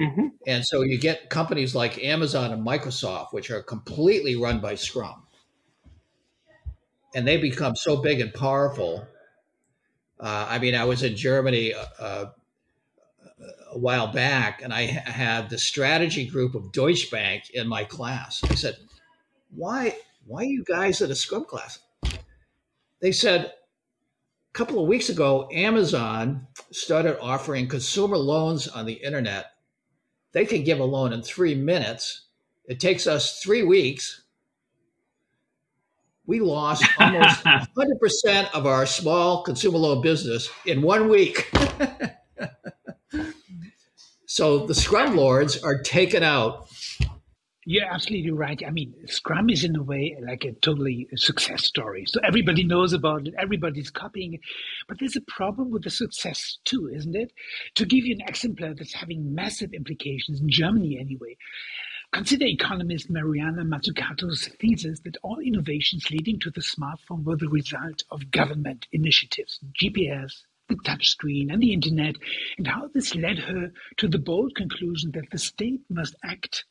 Mm-hmm. And so you get companies like Amazon and Microsoft, which are completely run by Scrum. And they become so big and powerful. Uh, I mean, I was in Germany uh, uh a while back, and I had the strategy group of Deutsche Bank in my class. I said, "Why, why are you guys at a Scrum class?" They said, "A couple of weeks ago, Amazon started offering consumer loans on the internet they can give a loan in three minutes. It takes us three weeks. We lost almost 100% of our small consumer loan business in one week. so the scrum lords are taken out you're absolutely right. I mean, Scrum is in a way like a totally success story. So everybody knows about it, everybody's copying it. But there's a problem with the success too, isn't it? To give you an exemplar that's having massive implications in Germany anyway. Consider economist Mariana Mazzucato's thesis that all innovations leading to the smartphone were the result of government initiatives, GPS, the touchscreen, and the internet, and how this led her to the bold conclusion that the state must act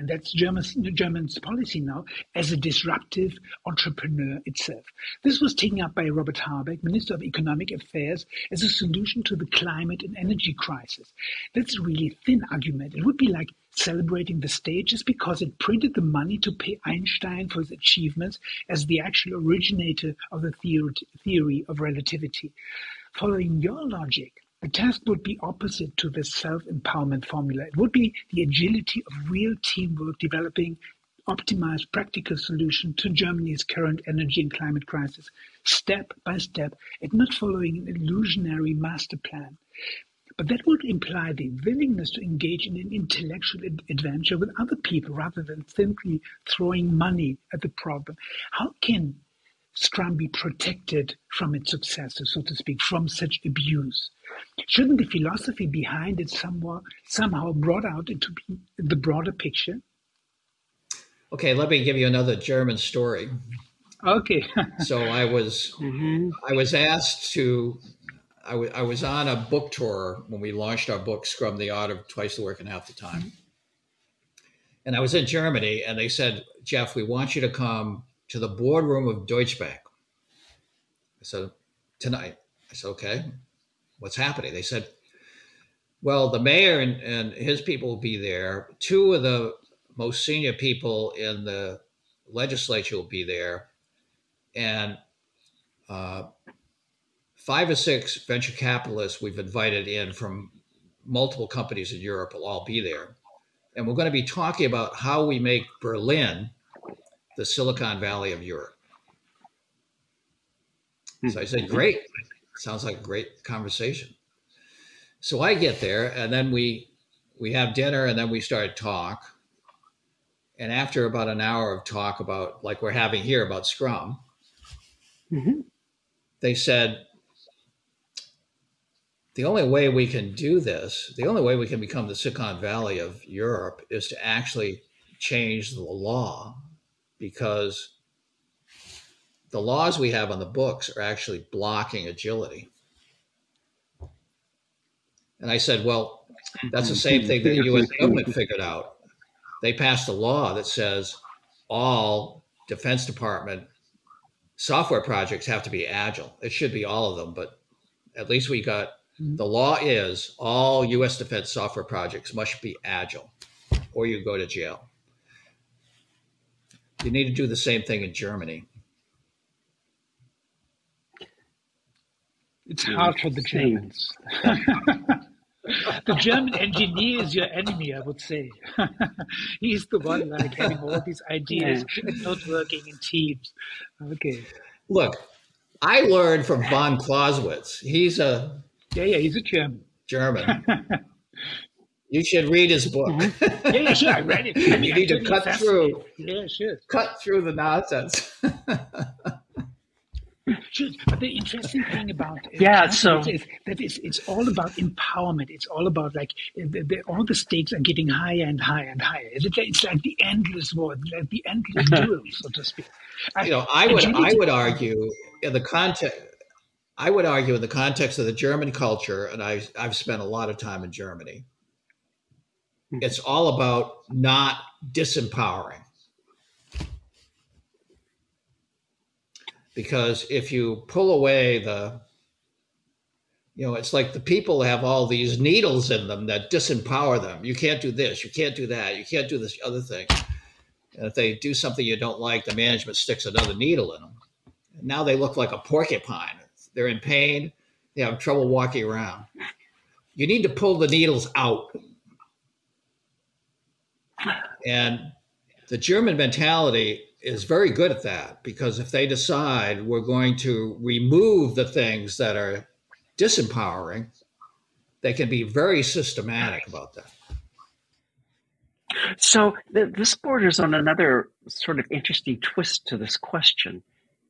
and that's German's, German's policy now, as a disruptive entrepreneur itself. This was taken up by Robert Habeck, Minister of Economic Affairs, as a solution to the climate and energy crisis. That's a really thin argument. It would be like celebrating the state just because it printed the money to pay Einstein for his achievements as the actual originator of the theory of relativity. Following your logic, the task would be opposite to the self-empowerment formula. It would be the agility of real teamwork developing optimized practical solution to Germany's current energy and climate crisis, step by step, and not following an illusionary master plan. But that would imply the willingness to engage in an intellectual adventure with other people rather than simply throwing money at the problem. How can Scrum be protected from its successors, so to speak, from such abuse? Shouldn't the philosophy behind it somehow, somehow brought out into the broader picture? Okay, let me give you another German story. Okay. so I was mm-hmm. I was asked to I, w- I was on a book tour when we launched our book Scrum the Art of Twice the Work in Half the Time. And I was in Germany and they said, Jeff, we want you to come to the boardroom of Deutsche Bank. I said, tonight. I said, okay what's happening. They said, well, the mayor and, and his people will be there. Two of the most senior people in the legislature will be there. And uh, five or six venture capitalists we've invited in from multiple companies in Europe will all be there. And we're going to be talking about how we make Berlin the Silicon Valley of Europe. So I said, great. Sounds like a great conversation. So I get there, and then we we have dinner, and then we start talk. And after about an hour of talk about like we're having here about Scrum, mm-hmm. they said the only way we can do this, the only way we can become the Silicon Valley of Europe, is to actually change the law because the laws we have on the books are actually blocking agility. And I said, well, that's the same thing that the US government figured out. They passed a law that says all Defense Department software projects have to be agile. It should be all of them, but at least we got mm-hmm. the law is all US defense software projects must be agile or you go to jail. You need to do the same thing in Germany. It's hard for the Germans. the German engineer is your enemy, I would say. He's the one like having all these ideas yeah. and not working in teams. Okay. Look, I learned from von Clausewitz. He's a yeah, yeah, he's a German. German. you should read his book. Mm-hmm. Yeah, yeah, sure. I read it. I mean, you need to cut through. Yeah, sure. Cut through the nonsense. But the interesting thing about yeah, so is that it's, it's all about empowerment. It's all about like the, the, all the stakes are getting higher and higher and higher. It's, it's like the endless war, like the endless duel, so to speak. You know, I would I would argue in the context. I would argue in the context of the German culture, and I, I've spent a lot of time in Germany. Hmm. It's all about not disempowering. because if you pull away the you know it's like the people have all these needles in them that disempower them. You can't do this you can't do that you can't do this other thing. And if they do something you don't like the management sticks another needle in them. And now they look like a porcupine. They're in pain. They have trouble walking around. You need to pull the needles out and the german mentality is very good at that because if they decide we're going to remove the things that are disempowering, they can be very systematic about that. So this borders on another sort of interesting twist to this question.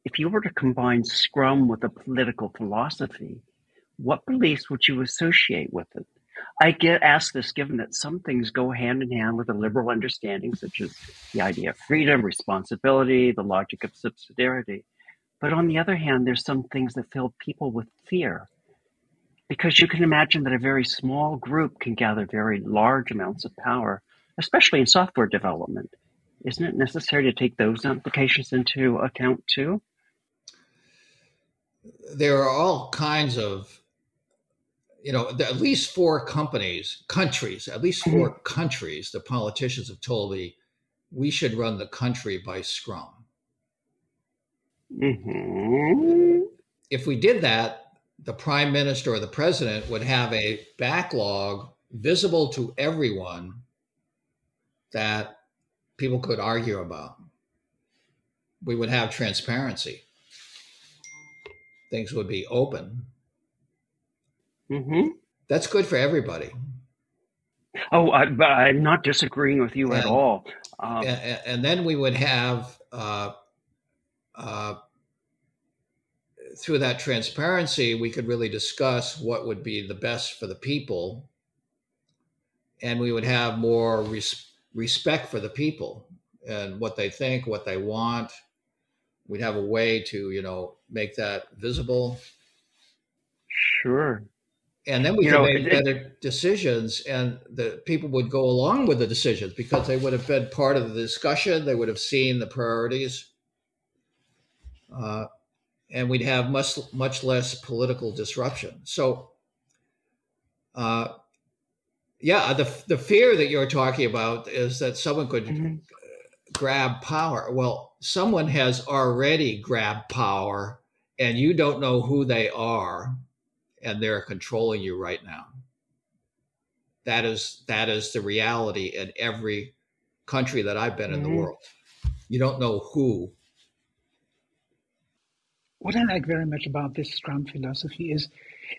If you were to combine Scrum with a political philosophy, what beliefs would you associate with it? I get asked this given that some things go hand in hand with a liberal understanding, such as the idea of freedom, responsibility, the logic of subsidiarity. But on the other hand, there's some things that fill people with fear. Because you can imagine that a very small group can gather very large amounts of power, especially in software development. Isn't it necessary to take those implications into account too? There are all kinds of you know, at least four companies, countries, at least 4 mm-hmm. countries, the politicians have told me we should run the country by Scrum. Mm-hmm. If we did that, the prime minister or the president would have a backlog visible to everyone that people could argue about. We would have transparency. Things would be open Mm-hmm. That's good for everybody. Oh, I, am not disagreeing with you and, at all. Um, and, and, then we would have, uh, uh, through that transparency, we could really discuss what would be the best for the people. And we would have more res- respect for the people and what they think, what they want. We'd have a way to, you know, make that visible. Sure and then we you could know, make it, better decisions and the people would go along with the decisions because they would have been part of the discussion they would have seen the priorities. Uh, and we'd have much much less political disruption. So uh, yeah the, the fear that you're talking about is that someone could mm-hmm. grab power. Well someone has already grabbed power and you don't know who they are and they're controlling you right now. That is that is the reality in every country that I've been mm-hmm. in the mm-hmm. world. You don't know who. What I like very much about this Scrum philosophy is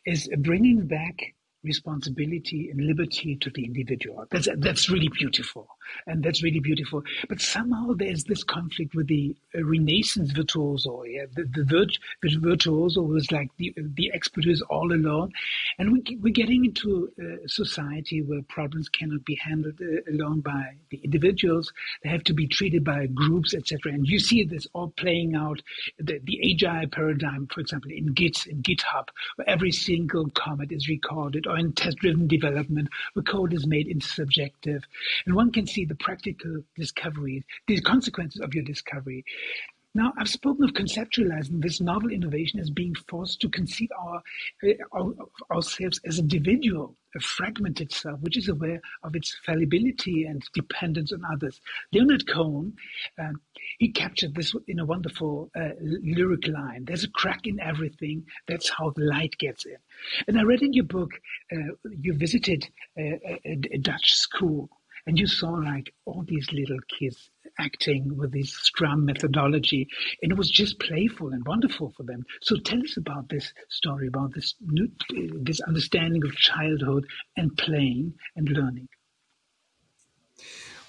is bringing back responsibility and liberty to the individual. That's that's really beautiful, and that's really beautiful. But somehow there's this conflict with the uh, Renaissance virtuoso. Yeah, the the, virt, the virtuoso was like the the expert who's all alone, and we we're getting into a society where problems cannot be handled uh, alone by the individuals. They have to be treated by groups, etc. And you see this all playing out. The the agile paradigm, for example, in Git in GitHub, where every single comment is recorded or in test-driven development where code is made intersubjective. And one can see the practical discoveries, the consequences of your discovery. Now, I've spoken of conceptualizing this novel innovation as being forced to conceive our, our, ourselves as individual, a fragmented self, which is aware of its fallibility and dependence on others. Leonard Cohen, uh, he captured this in a wonderful uh, lyric line. There's a crack in everything. That's how the light gets in. And I read in your book, uh, you visited a, a, a Dutch school and you saw like all these little kids acting with this Scrum methodology, and it was just playful and wonderful for them. So tell us about this story, about this new, this understanding of childhood and playing and learning.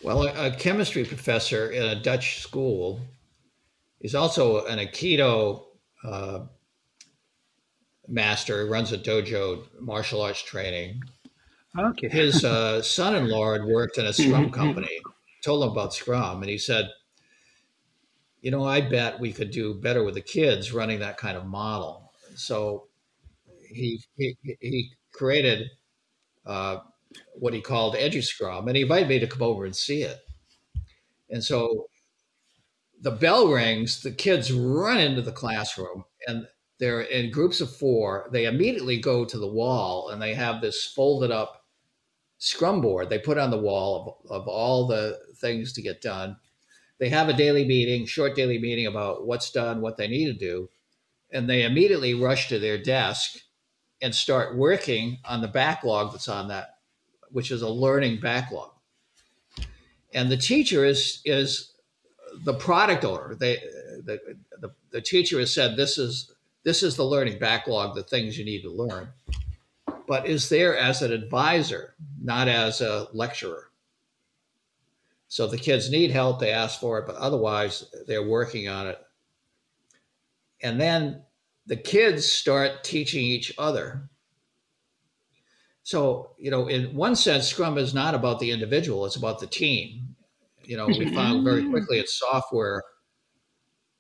Well, a, a chemistry professor in a Dutch school is also an Aikido uh, master. He runs a dojo, martial arts training Okay. His uh, son-in-law had worked in a Scrum company. Told him about Scrum, and he said, "You know, I bet we could do better with the kids running that kind of model." So he he, he created uh, what he called Edu Scrum, and he invited me to come over and see it. And so the bell rings, the kids run into the classroom, and they're in groups of four. They immediately go to the wall, and they have this folded up scrum board they put on the wall of, of all the things to get done. They have a daily meeting, short daily meeting about what's done, what they need to do, and they immediately rush to their desk and start working on the backlog that's on that, which is a learning backlog. And the teacher is is the product owner. They the, the, the teacher has said this is this is the learning backlog, the things you need to learn but is there as an advisor, not as a lecturer. So the kids need help, they ask for it, but otherwise they're working on it. And then the kids start teaching each other. so you know, in one sense, Scrum is not about the individual; it's about the team. You know, we found very quickly it's software.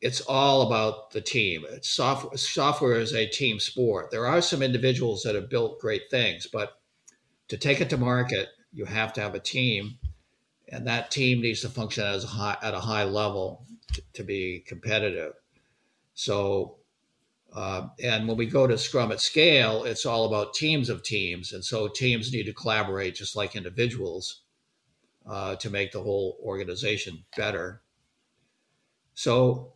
It's all about the team. It's software. Software is a team sport. There are some individuals that have built great things, but to take it to market, you have to have a team, and that team needs to function as high, at a high level to, to be competitive. So uh, and when we go to Scrum at scale, it's all about teams of teams. And so teams need to collaborate just like individuals uh, to make the whole organization better. So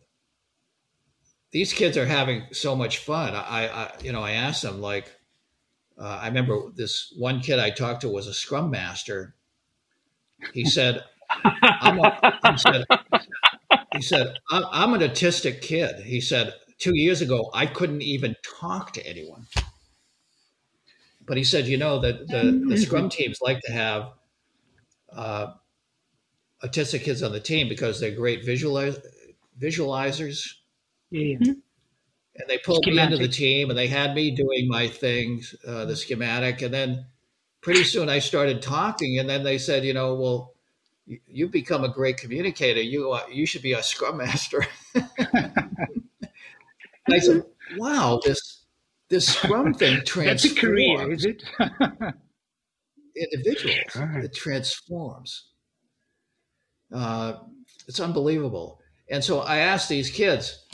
these kids are having so much fun. I, I you know, I asked them like, uh, I remember this one kid I talked to was a Scrum master. He said, I'm a, he said, he said, I'm an autistic kid. He said, two years ago, I couldn't even talk to anyone. But he said, you know, that the, the mm-hmm. scrum teams like to have uh, autistic kids on the team because they're great visualiz- visualizers. Yeah. Mm-hmm. And they pulled schematic. me into the team and they had me doing my things, uh, the schematic. And then pretty soon I started talking. And then they said, you know, well, you, you've become a great communicator. You, uh, you should be a scrum master. I said, wow, this this Scrum thing transforms. That's a career, is it? individuals. Right. It transforms. Uh, it's unbelievable. And so I asked these kids,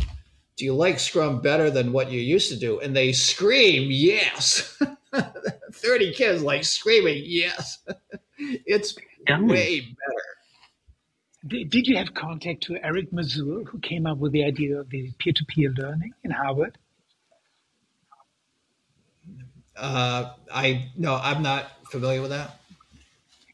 do you like Scrum better than what you used to do? And they scream, yes. 30 kids like screaming, yes. it's way better. Did you have contact to Eric Mazur, who came up with the idea of the peer-to-peer learning in Harvard? Uh, I no, I'm not familiar with that.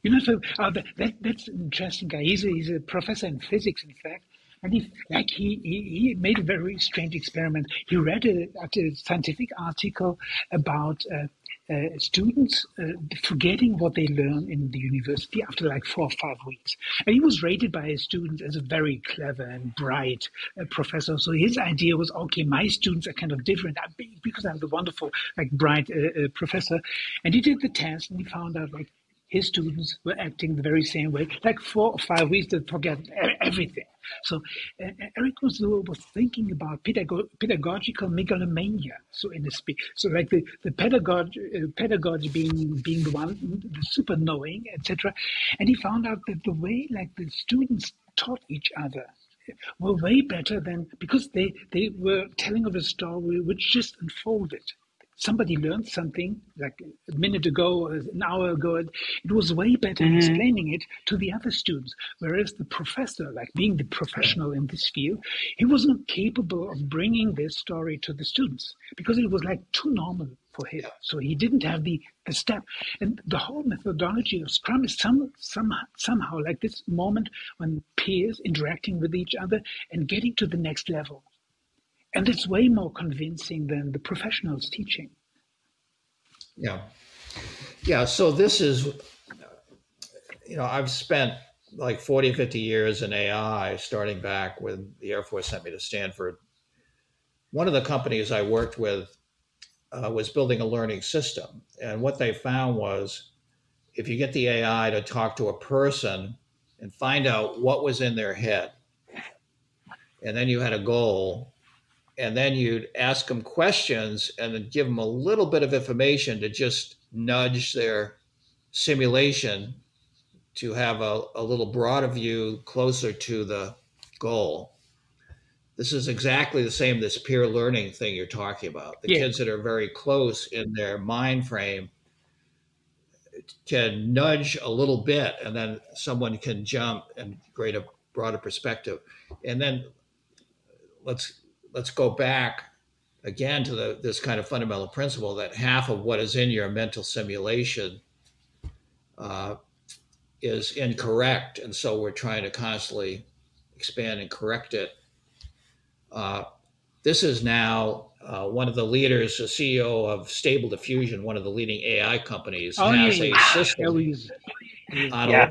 You know, so uh, that, that's an interesting guy. He's a, he's a professor in physics, in fact, and he like he, he, he made a very strange experiment. He read a, a scientific article about uh, uh, students uh, forgetting what they learn in the university after like four or five weeks. And he was rated by his students as a very clever and bright uh, professor. So his idea was, okay, my students are kind of different because I'm the wonderful, like bright uh, uh, professor. And he did the test and he found out like his students were acting the very same way. Like four or five weeks, they forget everything. So uh, Eric was, was thinking about pedago- pedagogical megalomania, so in to speak. So like the the pedagogy, uh, pedagogy being being the one, the super knowing, etc. And he found out that the way like the students taught each other were way better than because they they were telling of a story which just unfolded somebody learned something like a minute ago, or an hour ago, it was way better mm-hmm. explaining it to the other students. Whereas the professor, like being the professional in this field, he wasn't capable of bringing this story to the students because it was like too normal for him. So he didn't have the, the step. And the whole methodology of Scrum is some, some, somehow like this moment when peers interacting with each other and getting to the next level. And it's way more convincing than the professionals teaching. Yeah. Yeah. So this is, you know, I've spent like 40, 50 years in AI, starting back when the Air Force sent me to Stanford. One of the companies I worked with uh, was building a learning system. And what they found was if you get the AI to talk to a person and find out what was in their head, and then you had a goal, and then you'd ask them questions and then give them a little bit of information to just nudge their simulation to have a, a little broader view closer to the goal. This is exactly the same this peer learning thing you're talking about. The yeah. kids that are very close in their mind frame can nudge a little bit and then someone can jump and create a broader perspective. And then let's let's go back again to the, this kind of fundamental principle that half of what is in your mental simulation uh, is incorrect. And so we're trying to constantly expand and correct it. Uh, this is now uh, one of the leaders, the CEO of Stable Diffusion, one of the leading AI companies, oh, has yeah. a system. Yeah,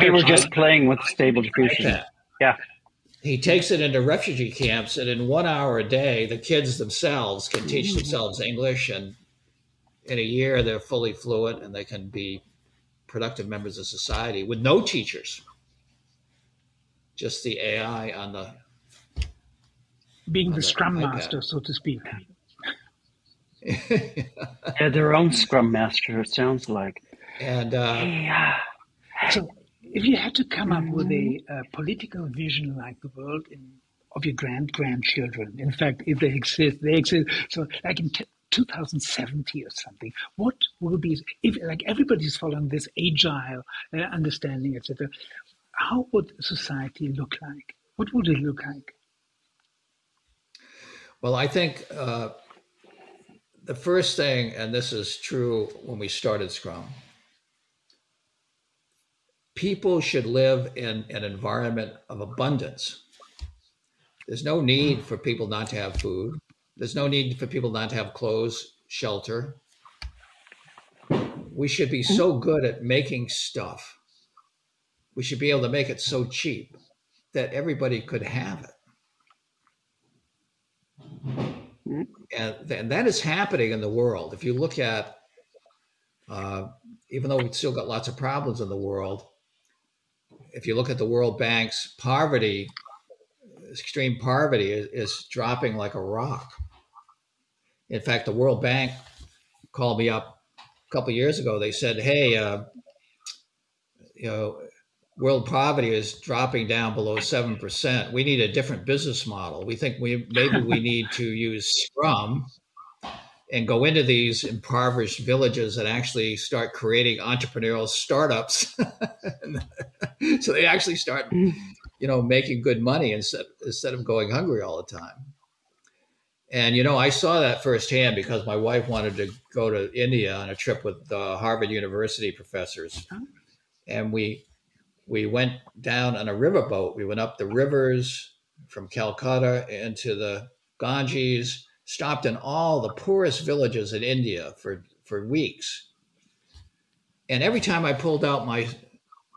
we were just playing with Stable Diffusion. Yeah he takes it into refugee camps and in one hour a day the kids themselves can teach themselves english and in a year they're fully fluent and they can be productive members of society with no teachers, just the AI on the being on the the scrum iPad. master, so to speak. Yeah, their own scrum master, it sounds like. and uh, Yeah. So, if you had to come up with a, uh political vision like the world in, of your grand grandchildren, in fact, if they exist, they exist. So, like in t- 2070 or something, what will be if like everybody's following this agile uh, understanding, etc. How would society look like? What would it look like? Well, I think uh, the first thing, and this is true when we started Scrum, people should live in an environment of abundance. There's no need for people not to have food. There's no need for people not to have clothes, shelter. We should be so good at making stuff. We should be able to make it so cheap that everybody could have it and, and that is happening in the world. If you look at, uh, even though we've still got lots of problems in the world, if you look at the World Bank's poverty, extreme poverty is, is dropping like a rock. In fact, the World Bank called me up a couple years ago. They said, "Hey, uh, you know, world poverty is dropping down below seven percent. We need a different business model. We think we maybe we need to use Scrum and go into these impoverished villages and actually start creating entrepreneurial startups. so they actually start, you know, making good money instead instead of going hungry all the time. And you know, I saw that firsthand because my wife wanted to go to India on a trip with the Harvard University professors, oh. and we we went down on a riverboat. We went up the rivers from Calcutta into the Ganges, stopped in all the poorest villages in India for, for weeks. And every time I pulled out my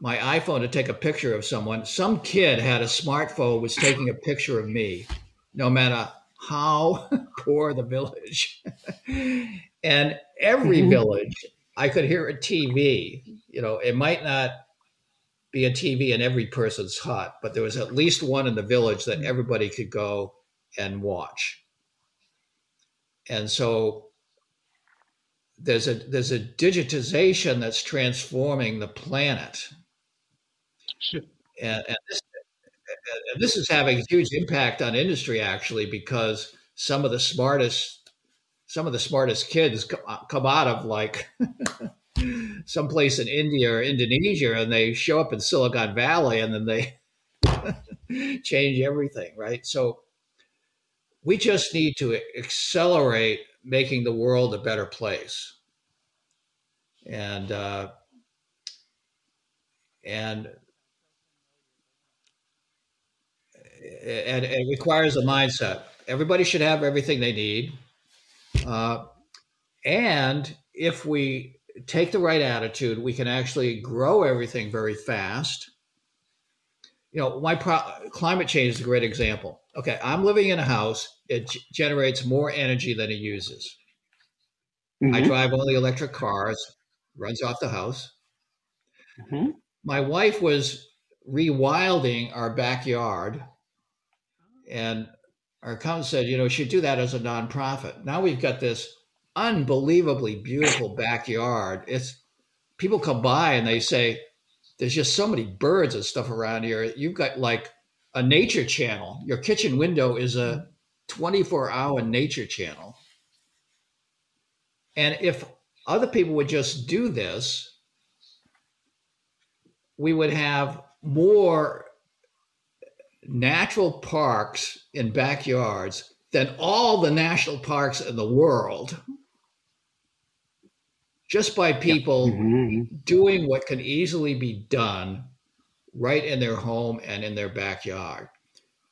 my iPhone to take a picture of someone, some kid had a smartphone was taking a picture of me, no matter how poor the village. and every Mhm. village, I could hear a TV. You know, it might not be a TV in every person's hut, but there was at least one in the village that everybody could go and watch. And so there's a there's a digitization that's transforming the planet, Sure. and, and this and this is having a huge impact on industry actually because some of the smartest some of the smartest kids uh, come out of like someplace in India or Indonesia and they show up in Silicon Valley and then they change everything, right? So we just need to accelerate making the world a better place. And uh, and and it requires a mindset. Everybody should have everything they need. Uh, and if we take the right attitude, we can actually grow everything very fast. You know, my pro- climate change is a great example. Okay, I'm living in a house, it g- generates more energy than it uses. I Mhm, drive only electric cars, runs off the house. mhm. My wife was rewilding our backyard, and our accountant said, you know, should do that as a nonprofit. Now we've got this unbelievably beautiful backyard. It's people come by and they say, there's just so many birds and stuff around here. You've got like a nature channel. Your kitchen window is a 24 hour nature channel. And if other people would just do this, we would have more natural parks in backyards than all the national parks in the world just by people Mhm. doing what can easily be done right in their home and in their backyard.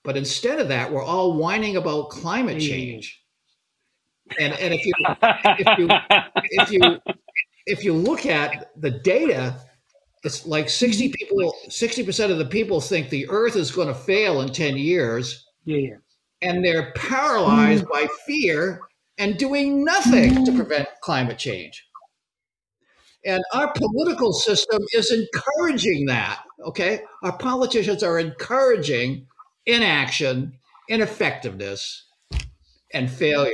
But instead of that, we're all whining about climate change. And, and if you if you if you if you look at the data, it's like 60 mm-hmm. people 60% of the people think the earth is going to fail in 10 years Yeah, yeah. and they're paralyzed mm-hmm. by fear and doing nothing to mm-hmm. prevent climate change. And our political system is encouraging that. Okay. Our politicians are encouraging inaction, ineffectiveness, and failure.